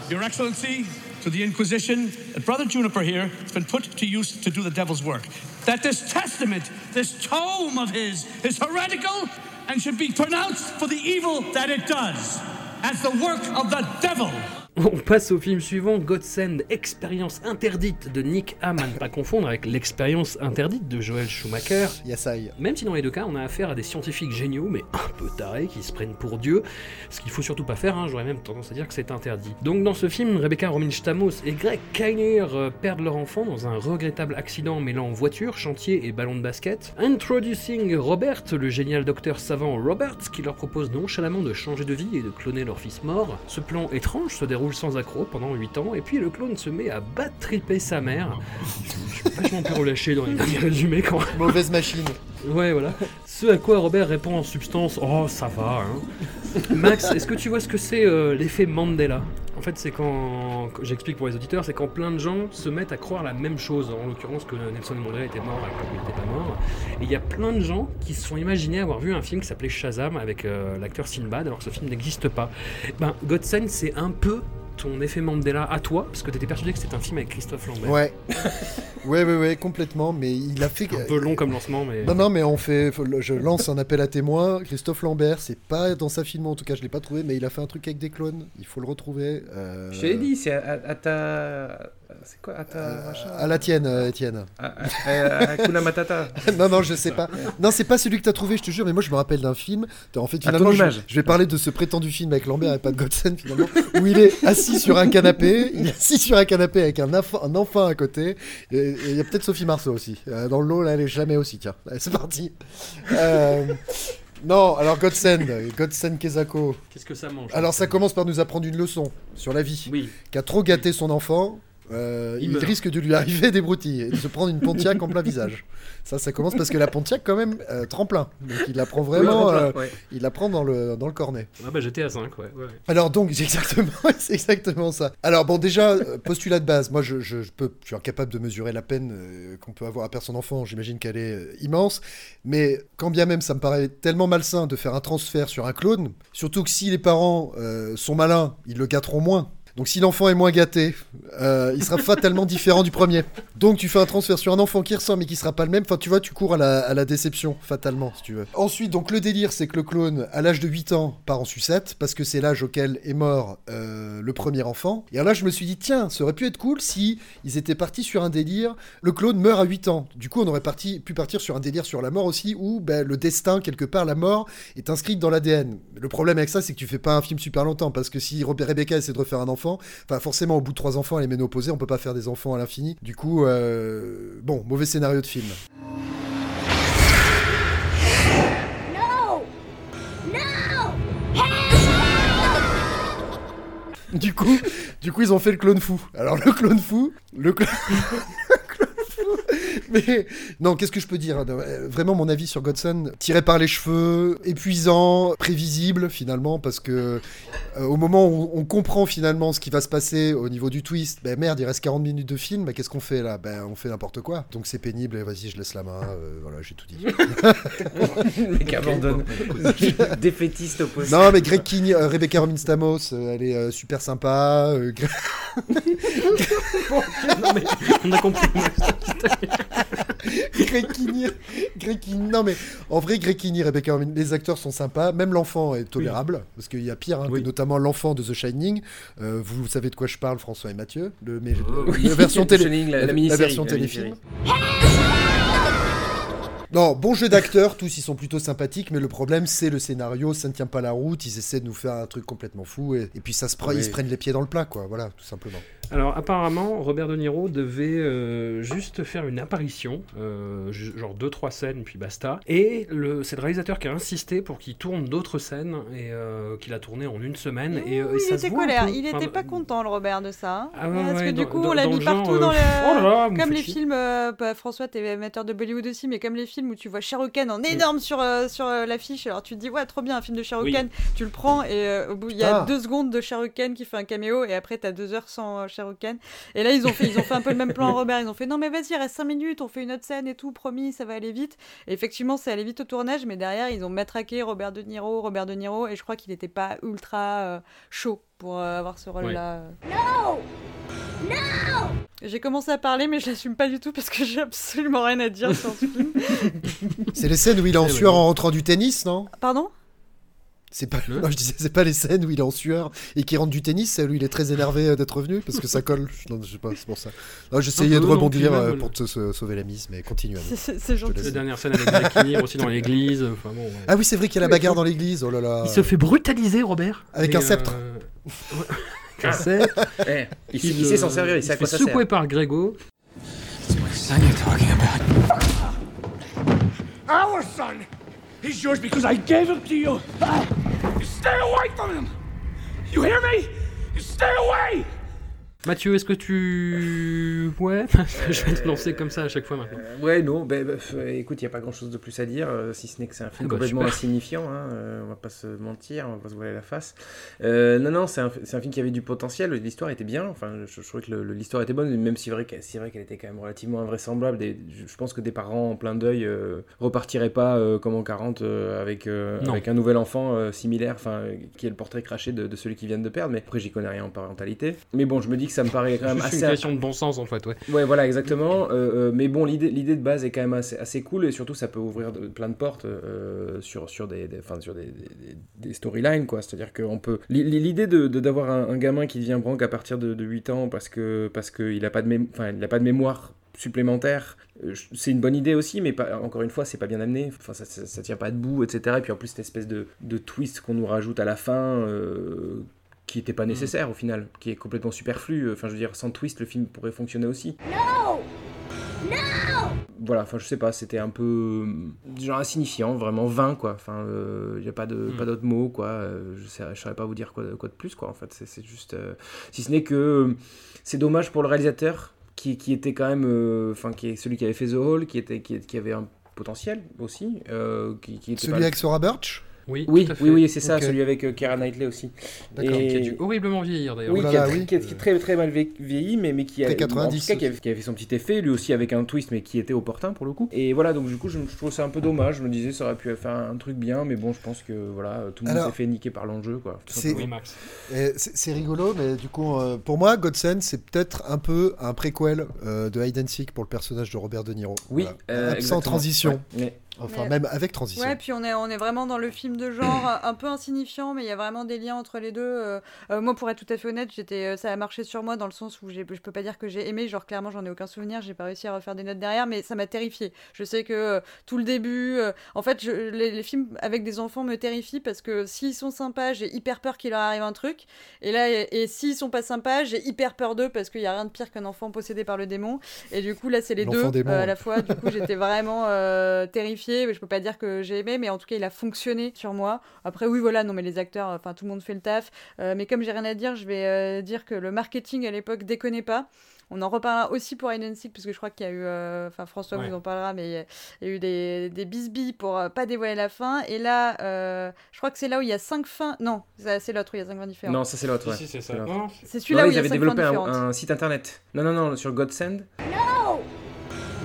Your Excellency, to the Inquisition, that Brother Juniper here has been put to use to do the devil's work. That this testament, this tome of his, is heretical and should be pronounced for the evil that it does, as the work of the devil. [laughs] On passe au film suivant, Godsend, expérience interdite de Nick Hamm, pas confondre avec l'expérience interdite de Joel Schumacher. Yassai. Même si dans les deux cas, on a affaire à des scientifiques géniaux, mais un peu tarés, qui se prennent pour Dieu, ce qu'il faut surtout pas faire, hein, j'aurais même tendance à dire que c'est interdit. Donc dans ce film, Rebecca Romijn Stamos et Greg Kinnear euh, perdent leur enfant dans un regrettable accident mêlant voiture, chantier et ballon de basket. Introducing Robert, le génial docteur savant Robert, qui leur propose nonchalamment de changer de vie et de cloner leur fils mort. Ce plan étrange se déroule sans accroc pendant 8 ans, et puis le clone se met à battre-triper sa mère. Je suis vachement peu relâché dans les derniers résumés quand même. Mauvaise machine. Ouais, voilà. Ce à quoi Robert répond en substance Oh, ça va, hein. Max, est-ce que tu vois ce que c'est euh, l'effet Mandela? En fait, c'est quand. J'explique pour les auditeurs, c'est quand plein de gens se mettent à croire la même chose. En l'occurrence, que Nelson Mandela était mort alors qu'il n'était pas mort. Et il y a plein de gens qui se sont imaginés avoir vu un film qui s'appelait Shazam avec euh, l'acteur Sinbad, alors que ce film n'existe pas. Ben, Godsend, c'est un peu ton effet Mandela à toi, parce que t'étais persuadé que c'était un film avec Christophe Lambert. Ouais. [laughs] ouais, ouais, ouais, complètement. Mais il a fait. Un peu long comme lancement, mais. Non, non, mais on fait. Je lance un appel à témoins. Christophe Lambert, c'est pas dans sa film, en tout cas, je l'ai pas trouvé, mais il a fait un truc avec des clones. Il faut le retrouver. euh, Je t'ai dit, c'est à, à ta. C'est quoi À ta. machin À la tienne, euh, Étienne. À, à- à Hakuna Matata. [laughs] non, non, je sais pas. Non, c'est pas celui que t'as trouvé, je te jure, mais moi je me rappelle d'un film. En fait, finalement, je, image. je vais parler de ce prétendu film avec Lambert et pas de Godsen, finalement, où il est assis sur un canapé. Il est assis sur un canapé avec un, enfant- un enfant à côté. Et il y a peut-être Sophie Marceau aussi. Euh, dans le lot, là, elle est jamais aussi. Tiens, c'est parti. Euh, Non, alors Godsen, Godsen Kezako. Qu'est-ce que ça mange Alors ça commence par nous apprendre une leçon sur la vie. Oui. Qui a trop gâté son enfant. Euh, Il risque de lui arriver des broutilles et de se prendre une Pontiac en plein [laughs] visage. Ça, ça commence parce que la Pontiac, quand même, euh, tremplin. Donc il la prend vraiment, tremplin, euh, ouais. il la prend dans le, dans le cornet. Ah bah j'étais à 5, ouais. ouais. Alors donc, [laughs] c'est exactement, ça. Alors bon, déjà, euh, postulat de base, moi je, je, je peux, je suis incapable de mesurer la peine qu'on peut avoir à perdre son enfant, j'imagine qu'elle est immense, mais quand bien même ça me paraît tellement malsain de faire un transfert sur un clone, surtout que si les parents sont malins, ils le gâteront moins. Donc si l'enfant est moins gâté, euh, il sera fatalement différent du premier. Donc tu fais un transfert sur un enfant qui ressemble mais qui sera pas le même. Enfin tu vois, tu cours à la, à la déception fatalement si tu veux. Ensuite donc le délire c'est que le clone à l'âge de 8 ans part en sucette parce que c'est l'âge auquel est mort euh, le premier enfant. Et alors là je me suis dit tiens ça aurait pu être cool si ils étaient partis sur un délire. Le clone meurt à 8 ans. Du coup on aurait pu partir sur un délire sur la mort aussi où ben, le destin quelque part la mort est inscrite dans l'ADN. Le problème avec ça c'est que tu fais pas un film super longtemps parce que si Robert Rebecca essaie de refaire un enfant enfants. Enfin, forcément, au bout de trois enfants, elle est ménopausée, on peut pas faire des enfants à l'infini. Du coup, euh, bon, mauvais scénario de film. Du coup, du coup, ils ont fait le clone fou. Alors le clone fou, le clone, le [laughs] clone fou. [laughs] Mais non, qu'est-ce que je peux dire hein, euh, Vraiment, mon avis sur Godson, tiré par les cheveux, épuisant, prévisible finalement, parce que euh, au moment où on comprend finalement ce qui va se passer au niveau du twist, ben merde, il reste 40 minutes de film, ben, qu'est-ce qu'on fait là? Ben on fait n'importe quoi. Donc c'est pénible et vas-y, je laisse la main. euh, voilà, j'ai tout dit. Le mec abandonne. [laughs] Défaitiste au possible. Non, mais Greg euh, Rebecca Romin Stamos, euh, elle est euh, super sympa. euh, [laughs] non, mais on a compris. [laughs] Greg Kinnear- non mais en vrai Kinnear, Rebecca les acteurs sont sympas, même l'enfant est tolérable, parce qu'il y a pire, hein, que notamment l'enfant de The Shining. Euh, vous, savez de quoi je parle, François et Mathieu, le, mais, Oh, oui. la version [laughs] télé, Shining, la- la la mini-série, version téléfilm. Non, bon jeu d'acteurs, tous ils sont plutôt sympathiques, mais le problème c'est le scénario, ça ne tient pas la route, ils essaient de nous faire un truc complètement fou, et, et puis ça se prend, Oui. ils se prennent les pieds dans le plat, quoi, voilà, tout simplement. Alors apparemment, Robert De Niro devait euh, juste faire une apparition, euh, genre deux trois scènes puis basta. Et le, c'est le réalisateur qui a insisté pour qu'il tourne d'autres scènes et euh, qu'il a tourné en une semaine. Et, et Oui, ça il était colère. Il Enfin, était pas content, le Robert, de ça. hein. Ah ouais, Parce ouais, que du dans- coup, dans- on l'a mis le genre, partout dans les. oh là là, comme les chier. films. euh, bah, François, t'es amateur de Bollywood aussi, mais comme les films où tu vois Khan en énorme sur, euh, sur euh, l'affiche. Alors tu te dis, ouais, trop bien, un film de Shah Rukh Oui. Khan. Tu le prends et euh, au bout, il y a Ah. deux secondes de Khan qui fait un caméo et après, t'as deux heures sans Et là, ils ont fait, ils ont fait un peu le même plan à [laughs] Robert. Ils ont fait, non, mais vas-y, reste 5 minutes, on fait une autre scène et tout, promis, ça va aller vite. Et effectivement, c'est allé vite au tournage, mais derrière, ils ont matraqué Robert De Niro, Robert De Niro, et je crois qu'il n'était pas ultra euh, chaud pour euh, avoir ce rôle-là. No! No! J'ai commencé à parler, mais je l'assume pas du tout parce que j'ai absolument rien à dire sur ce film. [laughs] C'est les scènes où il est en sueur en rentrant du tennis, non? Pardon? C'est pas, [laughs] non, je disais, c'est pas les scènes où il est en sueur et qui rentre du tennis, celles où il est très énervé euh, d'être revenu parce que ça colle. [laughs] Non, je sais pas, c'est pour ça. Non, J'essayais de non, rebondir euh, même, pour te se- sauver la mise, mais continue. [laughs] C'est- gentil. La dernière scène avec Kinnear aussi dans l'église. Enfin bon. ouais. Ah oui, c'est vrai qu'il y a la bagarre dans l'église. Oh là là. Il se fait brutaliser, Robert. Avec Et, un sceptre. euh, ouais, avec un sceptre. Eh, il, sait- Qu'il, il sait s'en euh, servir, il sait à se quoi fait ça sert. secouer par Grégo. Son you're talking about. Our son! He's yours because I gave him to you! Ah! You stay away from him! You hear me? You stay away! Mathieu, est-ce que tu. Ouais, [laughs] je vais te lancer comme ça à chaque fois maintenant. Euh, Ouais, non, ben, ben, f- écoute, il n'y a pas grand chose de plus à dire, euh, si ce n'est que c'est un film Ah bah, complètement super. insignifiant, hein, euh, on va pas se mentir, on va pas se voiler la face. Euh, non, non, c'est un, un film qui avait du potentiel, l'histoire était bien, enfin, je, je trouvais que l'histoire était bonne, même si c'est vrai qu'elle c'est vrai qu'elle était quand même relativement invraisemblable. Des- je, pense que des parents en plein deuil euh, repartiraient pas euh, comme en 40 euh, avec, euh, avec un nouvel enfant euh, similaire, enfin, euh, qui est le portrait craché de, de celui qui vient de perdre, mais après, j'y connais rien en parentalité. Mais bon, je me dis que ça me paraît quand même C'est assez. une question de bon sens en fait, ouais. Ouais, voilà, exactement. Euh, euh, mais bon, l'idée, de base est quand même assez, assez cool et surtout ça peut ouvrir de- plein de portes euh, sur, sur des, des, sur des, des, des storylines, quoi. C'est-à-dire qu'on peut. l'i- L'idée de, de- d'avoir un, un gamin qui devient branque à partir de, de 8 ans parce que parce qu'il n'a pas, de mém- enfin, il a pas de mémoire supplémentaire, c'est une bonne idée aussi, mais pas, encore une fois, c'est pas bien amené. Enfin, ça, ça, ça tient pas debout, etc. Et puis en plus, cette espèce de, de twist qu'on nous rajoute à la fin. euh, qui n'était pas nécessaire au final, qui est complètement superflu. Enfin, je veux dire, sans twist, le film pourrait fonctionner aussi. No! No! Voilà, enfin, je sais pas, c'était un peu euh, genre insignifiant, vraiment vain, quoi. Enfin, il n'y a pas de Mm. pas d'autres mots, quoi. Euh, je sais, je saurais pas vous dire quoi, quoi de plus, quoi. En fait, c'est c'est juste, euh, si ce n'est que euh, c'est dommage pour le réalisateur qui, qui était quand même, euh, enfin, qui est celui qui avait fait The Hall, qui était qui, qui avait un potentiel aussi, euh, qui, qui était Celui pas- avec Sora Birch? Oui, oui, oui, oui, c'est ça, celui avec euh, Keira Knightley aussi. D'accord. Et- Qui a dû horriblement vieillir d'ailleurs. Oui, Oh qui, a, oui. qui a- qui a très très mal vie- vieilli, mais, mais qui a, Après 90 en tout cas, qui avait, qui avait son petit effet, lui aussi avec un twist, mais qui était opportun pour le coup. Et voilà, donc du coup, je, je trouve ça un peu dommage. Je me disais, ça aurait pu faire un truc bien, mais bon, je pense que voilà, tout le monde s'est fait niquer par l'enjeu, quoi. tout c'est-. Oui, rigolo, mais du coup, euh, pour moi, Godsend, c'est peut-être un peu un préquel euh, de Hide and Seek pour le personnage de Robert De Niro. Oui, Voilà. euh, Sans exactement. transition. Ouais. Enfin, même avec transition. Ouais, puis on est, on est vraiment dans le film de genre [clears throat] un peu insignifiant, mais il y a vraiment des liens entre les deux. Euh, euh, moi, pour être tout à fait honnête, j'étais, euh, ça a marché sur moi dans le sens où je peux pas dire que j'ai aimé. Genre, clairement, j'en ai aucun souvenir. J'ai pas réussi à refaire des notes derrière, mais ça m'a terrifié. Je sais que tout le début, en fait, les, films avec des enfants me terrifient parce que s'ils sont sympas, j'ai hyper peur qu'il leur arrive un truc. Et là, et, s'ils sont pas sympas, j'ai hyper peur d'eux parce qu'il y a rien de pire qu'un enfant possédé par le démon. Et du coup, là, c'est les deux à la fois. Du coup, j'étais [laughs] vraiment terrifiée. Je peux pas dire que j'ai aimé, mais en tout cas, il a fonctionné sur moi. Après, oui, voilà, non, mais les acteurs, enfin, tout le monde fait le taf. Euh, mais comme j'ai rien à dire, je vais euh, dire que le marketing à l'époque déconnait pas. On en reparlera aussi pour Hide Seek, parce que je crois qu'il y a eu, euh, enfin François vous en parlera, mais il y, a eu des, des bisbilles pour pas dévoiler la fin. Et là, je crois que c'est là où il y a cinq fins. Non, c'est l'autre où il y a cinq fins différentes. Non, ça c'est l'autre. c'est C'est celui-là où il y a cinq développé un, un, site internet. Non, non, non, sur Godsend. Non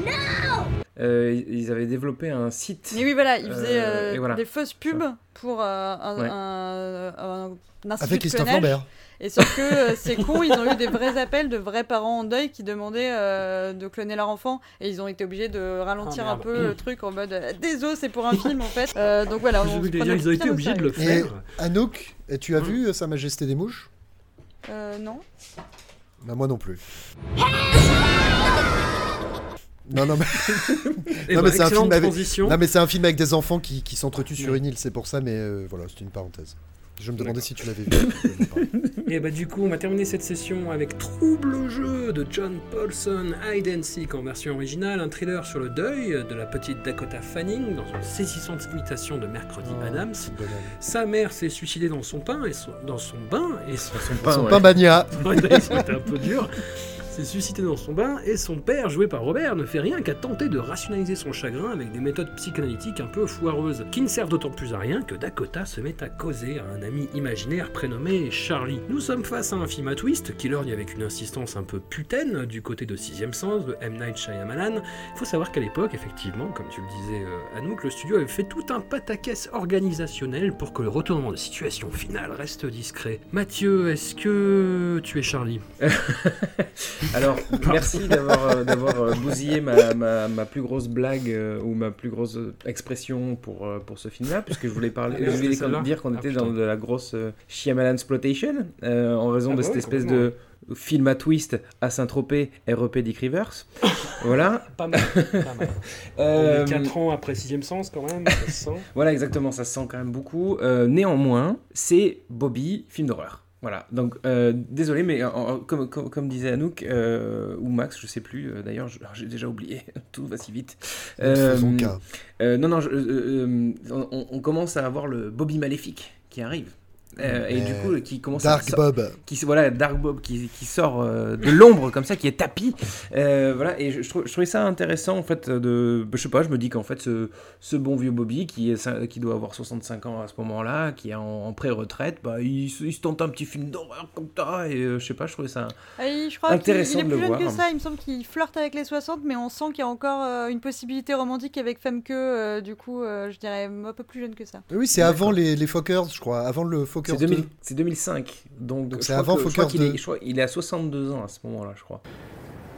Non euh, ils avaient développé un site. Mais oui, voilà, ils faisaient euh, des fausses pubs pour euh, un, un, institut Avec Christophe Lambert. Et sauf que c'est con, ils ont eu des vrais appels de vrais parents en deuil qui demandaient de cloner leur enfant et ils ont été obligés de ralentir ah, un peu le truc en mode désolé, c'est pour un film en fait. donc voilà, on dire, ils ont été obligés de le faire. Et Anouk, tu as vu Sa Majesté des Mouches? Euh, Non. Bah, moi non plus. Non, non, mais, [laughs] non, mais c'est un film avec... non, mais c'est un film avec des enfants qui, qui s'entretuent sur une île, c'est pour ça, mais euh, voilà, c'est une parenthèse. Je me demandais si tu l'avais vu. Et bah du coup, on va terminer cette session avec Trouble jeu de John Paulson, Hide and Seek en version originale, un thriller sur le deuil de la petite Dakota Fanning dans une saisissante imitation de Mercredi oh, Adams. Sa mère s'est suicidée dans son pain et dans son bain et son, pain, son pain bagna. [laughs] C'était un peu dur suscité dans son bain et son père, joué par Robert, ne fait rien qu'à tenter de rationaliser son chagrin avec des méthodes psychanalytiques un peu foireuses, qui ne servent d'autant plus à rien que Dakota se met à causer à un ami imaginaire prénommé Charlie. Nous sommes face à un film à twist qui lorgne avec une insistance un peu putaine du côté de Sixième Sens de M. Night Shyamalan. Il faut savoir qu'à l'époque, effectivement, comme tu le disais euh, Anouk, le studio avait fait tout un pataquès organisationnel pour que le retournement de situation finale reste discret. Mathieu, est-ce que tu es Charlie? [laughs] Alors, merci d'avoir euh, d'avoir euh, bousillé ma, ma, ma, plus grosse blague euh, ou ma plus grosse expression pour, pour ce film-là, puisque je voulais, parler, je voulais dire qu'on ah, était dans de la grosse Shyamalan exploitation en raison ah de cette espèce de film à twist à Saint-Tropez, REP Dick Rivers. [laughs] voilà. Pas mal. Pas mal. [laughs] euh, 4 ans après Sixième Sens, quand même. Ça sent. [laughs] voilà, exactement, ça se sent quand même beaucoup. néanmoins, c'est Bobby, film d'horreur. Voilà, donc euh, désolé, mais comme, comme, disait Anouk euh, ou Max, je sais plus, euh, d'ailleurs, j'ai déjà oublié, [laughs] tout va si vite. non, non, on, on, commence à avoir le Bobby maléfique qui arrive. Euh, et du coup, qui commence Dark Bob. Qui, voilà, Dark Bob qui, qui sort euh, de l'ombre comme ça, qui est tapis. Euh, voilà, et je, je, trouvais ça intéressant en fait. De, je sais pas, je me dis qu'en fait, ce, ce, bon vieux Bobby qui, est, qui doit avoir 65 ans à ce moment-là, qui est en, pré-retraite, bah, il, il, se tente un petit film d'horreur comme ça. Et je sais pas, je trouvais ça ah, je crois intéressant il, est plus jeune que ça. Il me semble qu'il flirte avec les 60, mais on sent qu'il y a encore une possibilité romantique avec Femme que, du coup, je dirais un peu plus jeune que ça. Oui, c'est avant les, les Fockers, je crois, avant le Fokker c'est 2005. Donc, c'est avant que, je qu'il est, il est à 62 ans à ce moment-là, je crois.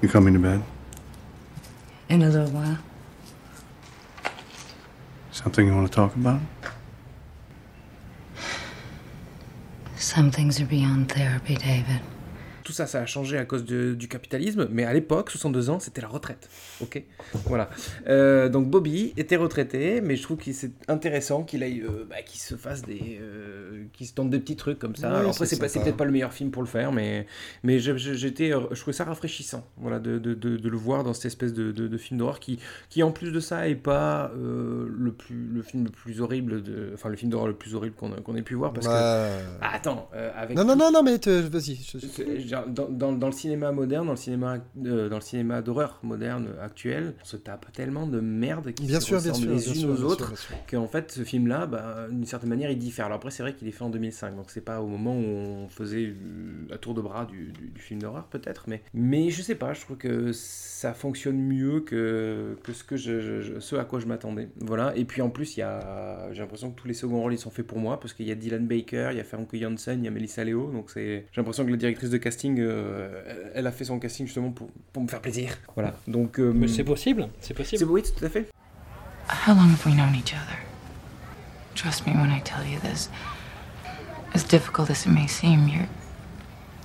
You coming to bed? In a little while. Something you want to talk about? Some things are beyond therapy, David. Tout ça, ça a changé à cause du capitalisme, mais à l'époque, 62 ans, c'était la retraite. Ok? Voilà. Euh, donc Bobby était retraité, mais je trouve que c'est intéressant qu'il aille, euh, bah, qu'il se fasse des, euh, qu'il se tente des petits trucs comme ça. après, c'est, peut-être pas le meilleur film pour le faire, mais, mais j'étais, je trouvais ça rafraîchissant, voilà, de, de, de, le voir dans cette espèce de, de, film d'horreur qui, qui, en plus de ça, est pas le plus, le film le plus horrible, de, enfin le film d'horreur le plus horrible qu'on, ait pu voir, parce que, bah, attends, avec non, non, non, non, mais vas-y dans, dans, le cinéma moderne, dans le cinéma, euh, dans le cinéma d'horreur moderne actuel, on se tape tellement de merde qui bien se sûr, bien sûr, les unes aux autres qu'en fait ce film-là, bah, d'une certaine manière, il diffère. Alors après, c'est vrai qu'il est fait en 2005, donc c'est pas au moment où on faisait la tour de bras du, du, film d'horreur peut-être, mais mais je sais pas, je trouve que ça fonctionne mieux que, que ce que je, ce à quoi je m'attendais. Voilà. Et puis en plus, il y a, j'ai l'impression que tous les seconds rôles ils sont faits pour moi parce qu'il y a Dylan Baker, il y a Frank Janssen, il y a Melissa Leo, donc j'ai l'impression que la directrice de casting euh, elle a fait son casting justement pour, pour me faire plaisir. Voilà. Donc. Euh, Mais c'est possible, c'est possible. Oui, tout à fait. How long have we known each other? Trust me when I tell you this. As difficult as it may seem, you're.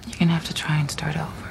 You're gonna have to try and start over.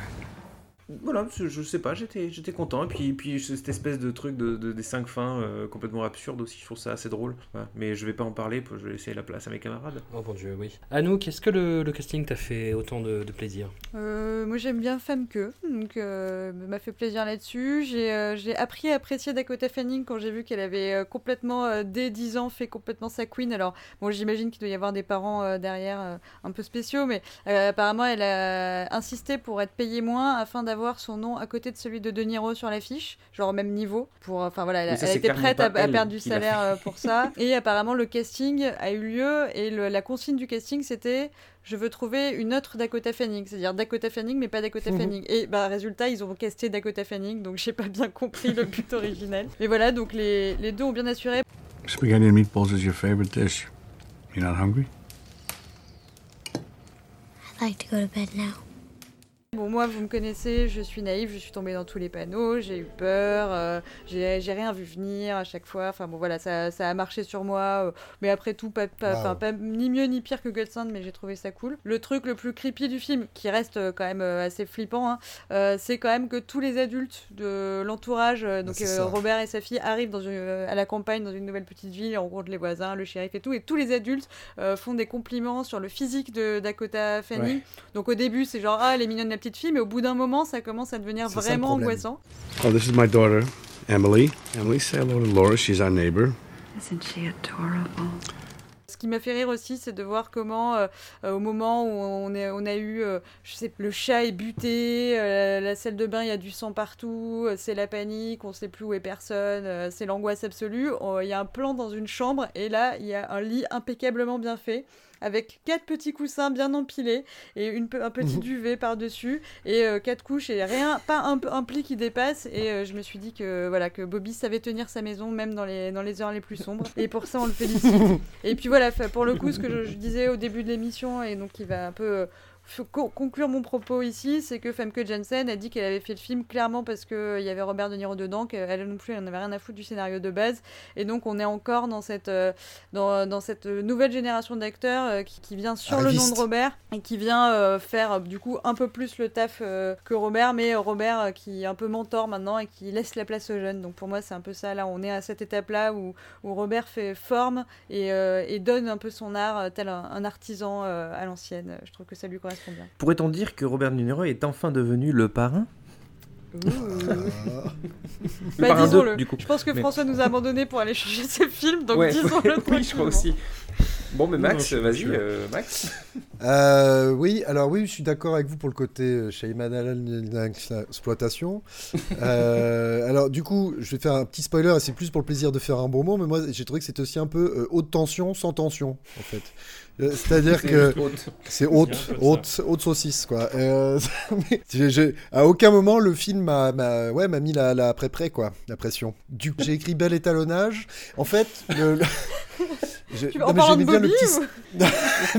Voilà, je, sais pas, j'étais, j'étais content. Et puis, puis cette espèce de truc de, des cinq fins euh, complètement absurde aussi, je trouve ça assez drôle. Mais je vais pas en parler, je vais laisser la place à mes camarades. Oh mon dieu, oui. Anouk, est-ce que le, le casting t'a fait autant de, plaisir? Euh, Moi j'aime bien Femke, donc euh, m'a fait plaisir là-dessus. J'ai, euh, j'ai appris à apprécier Dakota Fanning quand j'ai vu qu'elle avait complètement, dès 10 ans, fait complètement sa queen. Alors, bon, j'imagine qu'il doit y avoir des parents derrière un peu spéciaux, mais apparemment elle a insisté pour être payée moins afin d'avoir son nom à côté de celui de De Niro sur l'affiche, genre au même niveau. Pour, enfin voilà, elle, été prête à, perdre du salaire euh, pour ça. [laughs] Et apparemment, le casting a eu lieu et la consigne du casting c'était je veux trouver une autre Dakota Fanning, c'est-à-dire Dakota Fanning mais pas Dakota mhm. Fanning. Et bah résultat, ils ont casté Dakota Fanning, donc j'ai pas bien compris le but originel. Mais voilà, donc les, les deux ont bien assuré. Spaghetti and meatballs is your favorite dish. You're not hungry? I'd like to go to bed now. Bon, moi, vous me connaissez, je suis naïve, je suis tombée dans tous les panneaux, j'ai eu peur, euh, j'ai rien vu venir à chaque fois. Enfin, bon, voilà, ça, ça a marché sur moi. Euh, mais après tout, pas, pas, pas, ni mieux ni pire que Godsend, mais j'ai trouvé ça cool. Le truc le plus creepy du film, qui reste euh, quand même assez flippant, hein, c'est quand même que tous les adultes de l'entourage, donc Robert et sa fille, arrivent dans à la campagne, dans une nouvelle petite ville, rencontrent les voisins, le shérif et tout, et tous les adultes font des compliments sur le physique de Dakota Fanning. Donc au début, c'est genre, ah, elle est mignonne la petite petite fille, mais au bout d'un moment, ça commence à devenir vraiment angoissant. Oh, this is my daughter, Emily. Emily, say hello to Laura. She's our neighbor. Isn't she adorable? Ce qui m'a fait rire aussi, c'est de voir comment, euh, euh, au moment où on, est, on a eu, euh, je sais, le chat est buté, la salle de bain, il y a du sang partout, c'est la panique, on sait plus où est personne, c'est l'angoisse absolue. Il y a un plan dans une chambre et là, il y a un lit impeccablement bien fait avec quatre petits coussins bien empilés et une, un petit mhm. duvet par-dessus et euh, quatre couches et rien, pas un, un pli qui dépasse. Et euh, je me suis dit que voilà que Bobby savait tenir sa maison même dans les, dans les heures les plus sombres. Et pour ça, on le félicite. [laughs] et puis voilà, pour le coup, ce que je, je disais au début de l'émission et donc il va un peu euh, conclure mon propos ici, c'est que Femke Jensen a dit qu'elle avait fait le film clairement parce qu'il euh, y avait Robert De Niro dedans, qu'elle non plus, elle n'avait rien à foutre du scénario de base. Et donc, on est encore dans cette, euh, dans, dans, cette nouvelle génération d'acteurs euh, qui, qui, vient sur le nom de Robert et qui vient faire du coup un peu plus le taf que Robert, mais Robert qui est un peu mentor maintenant et qui laisse la place aux jeunes. Donc, pour moi, c'est un peu ça. Là, on est à cette étape-là où, où Robert fait forme et, et, donne un peu son art tel un, un artisan à l'ancienne. Je trouve que ça lui correspond. Pourrait-on dire que Robert De Niro est enfin devenu le parrain? [laughs] Bah, disons-le. Du coup. Je pense que François nous a abandonné pour aller chercher ses films, donc disons-le. [laughs] oui, je crois aussi. Bon, mais Max, vas-y, euh, Max. Euh, oui, alors oui, je suis d'accord avec vous pour le côté euh, Allen exploitation. euh, alors du coup, je vais faire un petit spoiler, c'est plus pour le plaisir de faire un bon mot, mais moi j'ai trouvé que c'était aussi un peu euh, haute tension sans tension, en fait. Euh, c'est-à-dire que c'est haute, haute, haute saucisse, quoi. Euh, [laughs] à aucun moment le film m'a, ouais, m'a mis la, la pré-pré, quoi, la pression. Du coup, j'ai écrit bel étalonnage. En fait, le, Je... [laughs] Tu en parlant de Bobby le petit...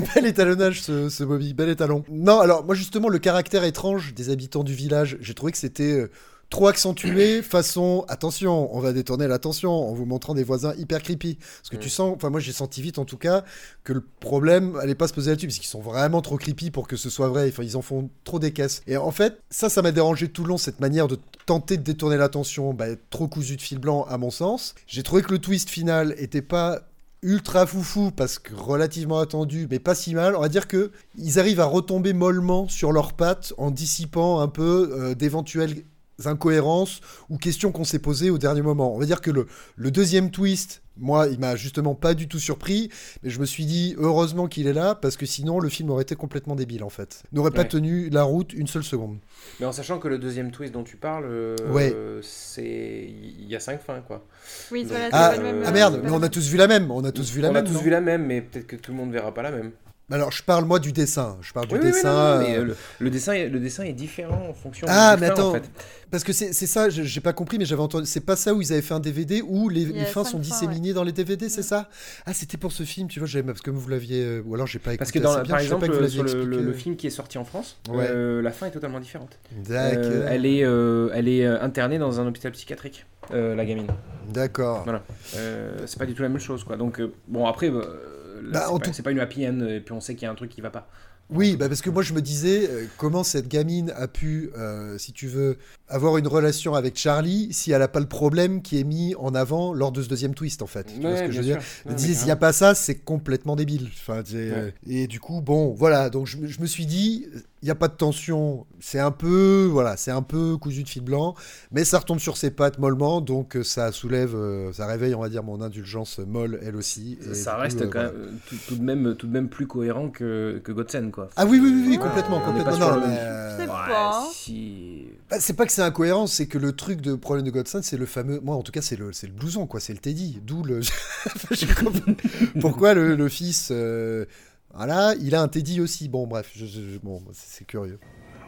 [laughs] Bel étalonnage ce, ce, Bobby, bel étalon. Non, alors moi justement le caractère étrange des habitants du village, j'ai trouvé que c'était euh, trop accentué façon attention, on va détourner l'attention en vous montrant des voisins hyper creepy. Parce que tu mm. sens, enfin moi j'ai senti vite en tout cas que le problème allait pas se poser là-dessus parce qu'ils sont vraiment trop creepy pour que ce soit vrai. Enfin ils en font trop des caisses. Et en fait ça, ça m'a dérangé tout le long cette manière de tenter de détourner l'attention, bah, trop cousu de fil blanc à mon sens. J'ai trouvé que le twist final était pas ultra foufou parce que relativement attendu, mais pas si mal. On va dire que ils arrivent à retomber mollement sur leurs pattes en dissipant un peu euh, d'éventuelles incohérences ou questions qu'on s'est posées au dernier moment. On va dire que le, le deuxième twist, moi, il m'a justement pas du tout surpris, mais je me suis dit heureusement qu'il est là parce que sinon le film aurait été complètement débile en fait. N'aurait pas tenu la route une seule seconde. Mais en sachant que le deuxième twist dont tu parles, euh, c'est il y a cinq fins quoi. Oui, voilà, ah, pas le même, ah merde, mais on a tous vu la même, on a tous vu la même. On a tous vu la même, mais peut-être que tout le monde verra pas la même. Alors, je parle moi du dessin. Je parle du dessin. mais, euh, le, dessin, le dessin est différent en fonction. Ah, mais attends. en fait. Parce que c'est ça, j'ai pas compris, mais j'avais entendu. C'est pas ça où ils avaient fait un DVD où les, les fins sont disséminées dans les DVD, c'est ça? Ah, c'était pour ce film, tu vois, parce que vous l'aviez. Euh, ou alors j'ai pas écouté. Parce que dans, par exemple, sur le, film qui est sorti en France, euh, la fin est totalement différente. D'accord. elle est, elle est internée dans un hôpital psychiatrique. euh, la gamine. D'accord. Voilà. Euh, c'est pas du tout la même chose, quoi. Donc, euh, bon, après, euh, là, Bah, c'est pas, tout- pas une happy end, et puis on sait qu'il y a un truc qui va pas. Oui, bah parce que moi je me disais euh, comment cette gamine a pu, euh, si tu veux, avoir une relation avec Charlie si elle a pas le problème qui est mis en avant lors de ce deuxième twist en fait. Tu vois ce que je veux dire sûr. Me disais mais s'il n'y a pas ça, c'est complètement débile. Enfin, euh, Et du coup, bon, voilà. Donc je, me- je me suis dit, il n'y a pas de tension. C'est un peu, voilà, c'est un peu cousu de fil blanc, mais ça retombe sur ses pattes mollement, donc euh, ça soulève, euh, ça réveille, on va dire, mon indulgence molle elle aussi. Et ça reste coup, euh, quand voilà. même, tout, tout de même, tout de même plus cohérent que, que Godsend, quoi. Ah oui, oui, oui, oui, complètement, complètement. Non, mais, euh, Ouais, si... Bah, c'est pas que c'est incohérent, c'est que le truc de problème de Godson, c'est le fameux. Moi, en tout cas, c'est le, c'est le blouson, quoi. C'est le Teddy. D'où le. [laughs] Je comprends- Pourquoi le, le fils. euh, Voilà, il a un Teddy aussi. Bon, bref, je- je- bon, c'est c'est curieux.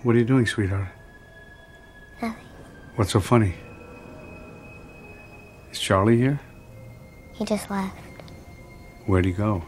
What are you doing, sweetheart? Nothing. What's so funny? Is Charlie here? He just left. Where'd he go?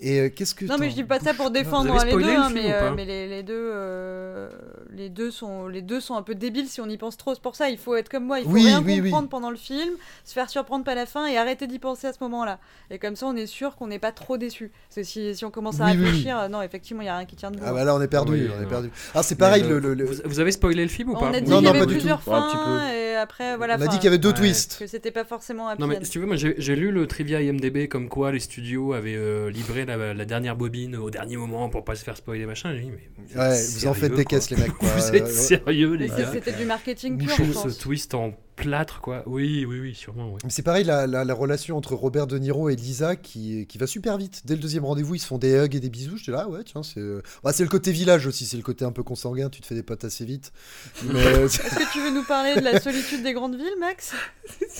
Et euh, qu'est-ce que. Non, mais je dis pas ça pour [laughs] défendre les deux, hein, mais, euh, pas mais les, les deux, euh, les deux sont, les deux sont un peu débiles si on y pense trop. C'est pour ça, il faut être comme moi, il faut Oui, rien oui, oui. comprendre pendant le film, se faire surprendre par la fin et arrêter d'y penser à ce moment-là. Et comme ça, on est sûr qu'on n'est pas trop déçu. Parce que si, si on commence à Oui, oui, oui. réfléchir, non, effectivement, il y a rien qui tient debout. Ah bah là, on est perdu, Oui, on est perdu. Ah, c'est pareil, le. le- le- Vous, vous avez spoilé le film ou on pas a dit Non, qu'il y avait pas du plusieurs tout. Un petit fins et après voilà. On a dit qu'il y avait deux Ouais. twists. que c'était pas forcément happy Non mais end. si tu veux, moi j'ai lu le trivia IMDB comme quoi les studios avaient euh, livré la, la dernière bobine au dernier moment pour pas se faire spoiler machin. J'ai dit, mais vous êtes Ouais, vous en faites des quoi. caisses, les mecs, [laughs] quoi. vous êtes sérieux les Mais gars C'était du marketing pur, ce twist en plâtre quoi. Oui, oui, oui, sûrement. Mais c'est pareil, la, la- la relation entre Robert De Niro et Lisa qui, qui va super vite. Dès le deuxième rendez-vous, ils se font des hugs et des bisous. J'étais là, ouais, tiens, c'est. euh, bah, c'est le côté village aussi, c'est le côté un peu consanguin, tu te fais des potes assez vite. Mais. [laughs] euh, Est-ce que tu veux nous parler de la solitude des grandes villes, Max? [laughs]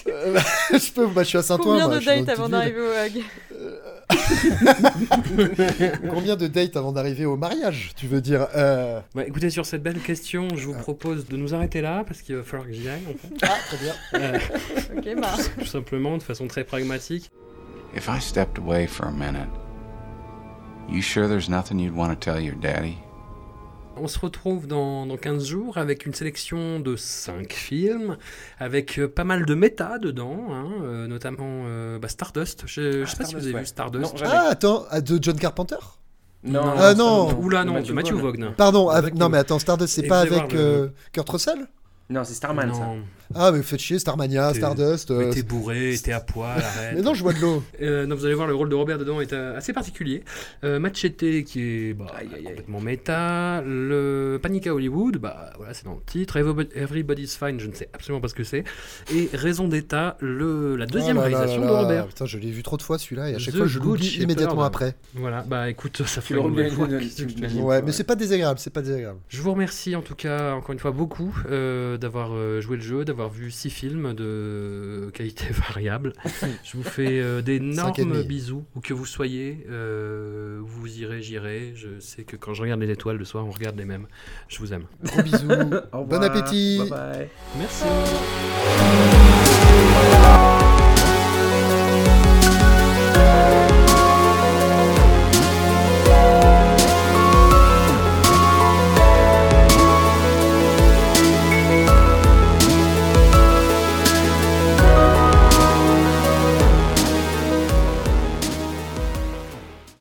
Euh, je peux, bah, je suis à Saint-Ouen. Combien moi, de je dates avant d'arriver au Hag? [laughs] Combien de dates avant d'arriver au mariage, tu veux dire euh, Bah, écoutez, sur cette belle question, je vous propose de nous arrêter là parce qu'il va falloir que j'y aille. En fait. Ah, très bien. [laughs] Euh, Ok, bah. tout simplement, de façon très pragmatique. If I stepped away for a minute, you sure there's nothing you'd want to tell your daddy? On se retrouve dans, dans 15 jours avec une sélection de 5 films, avec euh, pas mal de méta dedans, hein, euh, notamment euh, bah, Stardust. Je, je sais pas si vous avez ouais. vu Stardust. Non. Ah, attends, ah, de John Carpenter? Non, Ah, non. Oula, non, De de Matthew Vaughn. Vaughn. Pardon, Avec avec... non mais attends, Stardust, c'est pas avec euh, Kurt Russell? Non, c'est Starman, ça. Ah, mais faites chier, Starmania, T'es- Stardust. mais euh, T'es bourré, t'es à poil, [laughs] arrête. Mais non, je vois de l'eau. Euh, non, vous allez voir, le rôle de Robert dedans est euh, assez particulier. Euh, Machete, qui est bah, complètement méta. Le Panic à Hollywood, bah, voilà, c'est dans le titre. Everybody- Everybody's Fine, je ne sais absolument pas ce que c'est. Et Raison d'État, le, la deuxième Oh là là réalisation là de. Robert. Putain, je l'ai vu trop de fois celui-là et à chaque The fois je l'oublie immédiatement après. Voilà, bah écoute, ça fait une reviens fois. Ouais, mais c'est pas désagréable, c'est pas désagréable. Je vous remercie en tout cas, encore une fois, beaucoup euh, d'avoir euh, joué le jeu, d'avoir avoir vu six films de qualité [laughs] variable. je vous fais euh, [laughs] d'énormes bisous, où que vous soyez. Euh, vous irez, j'irai. Je sais que quand je regarde les étoiles le soir, on regarde les mêmes. Je vous aime. Bisous. [laughs] Bon appétit. Bye bye. Merci.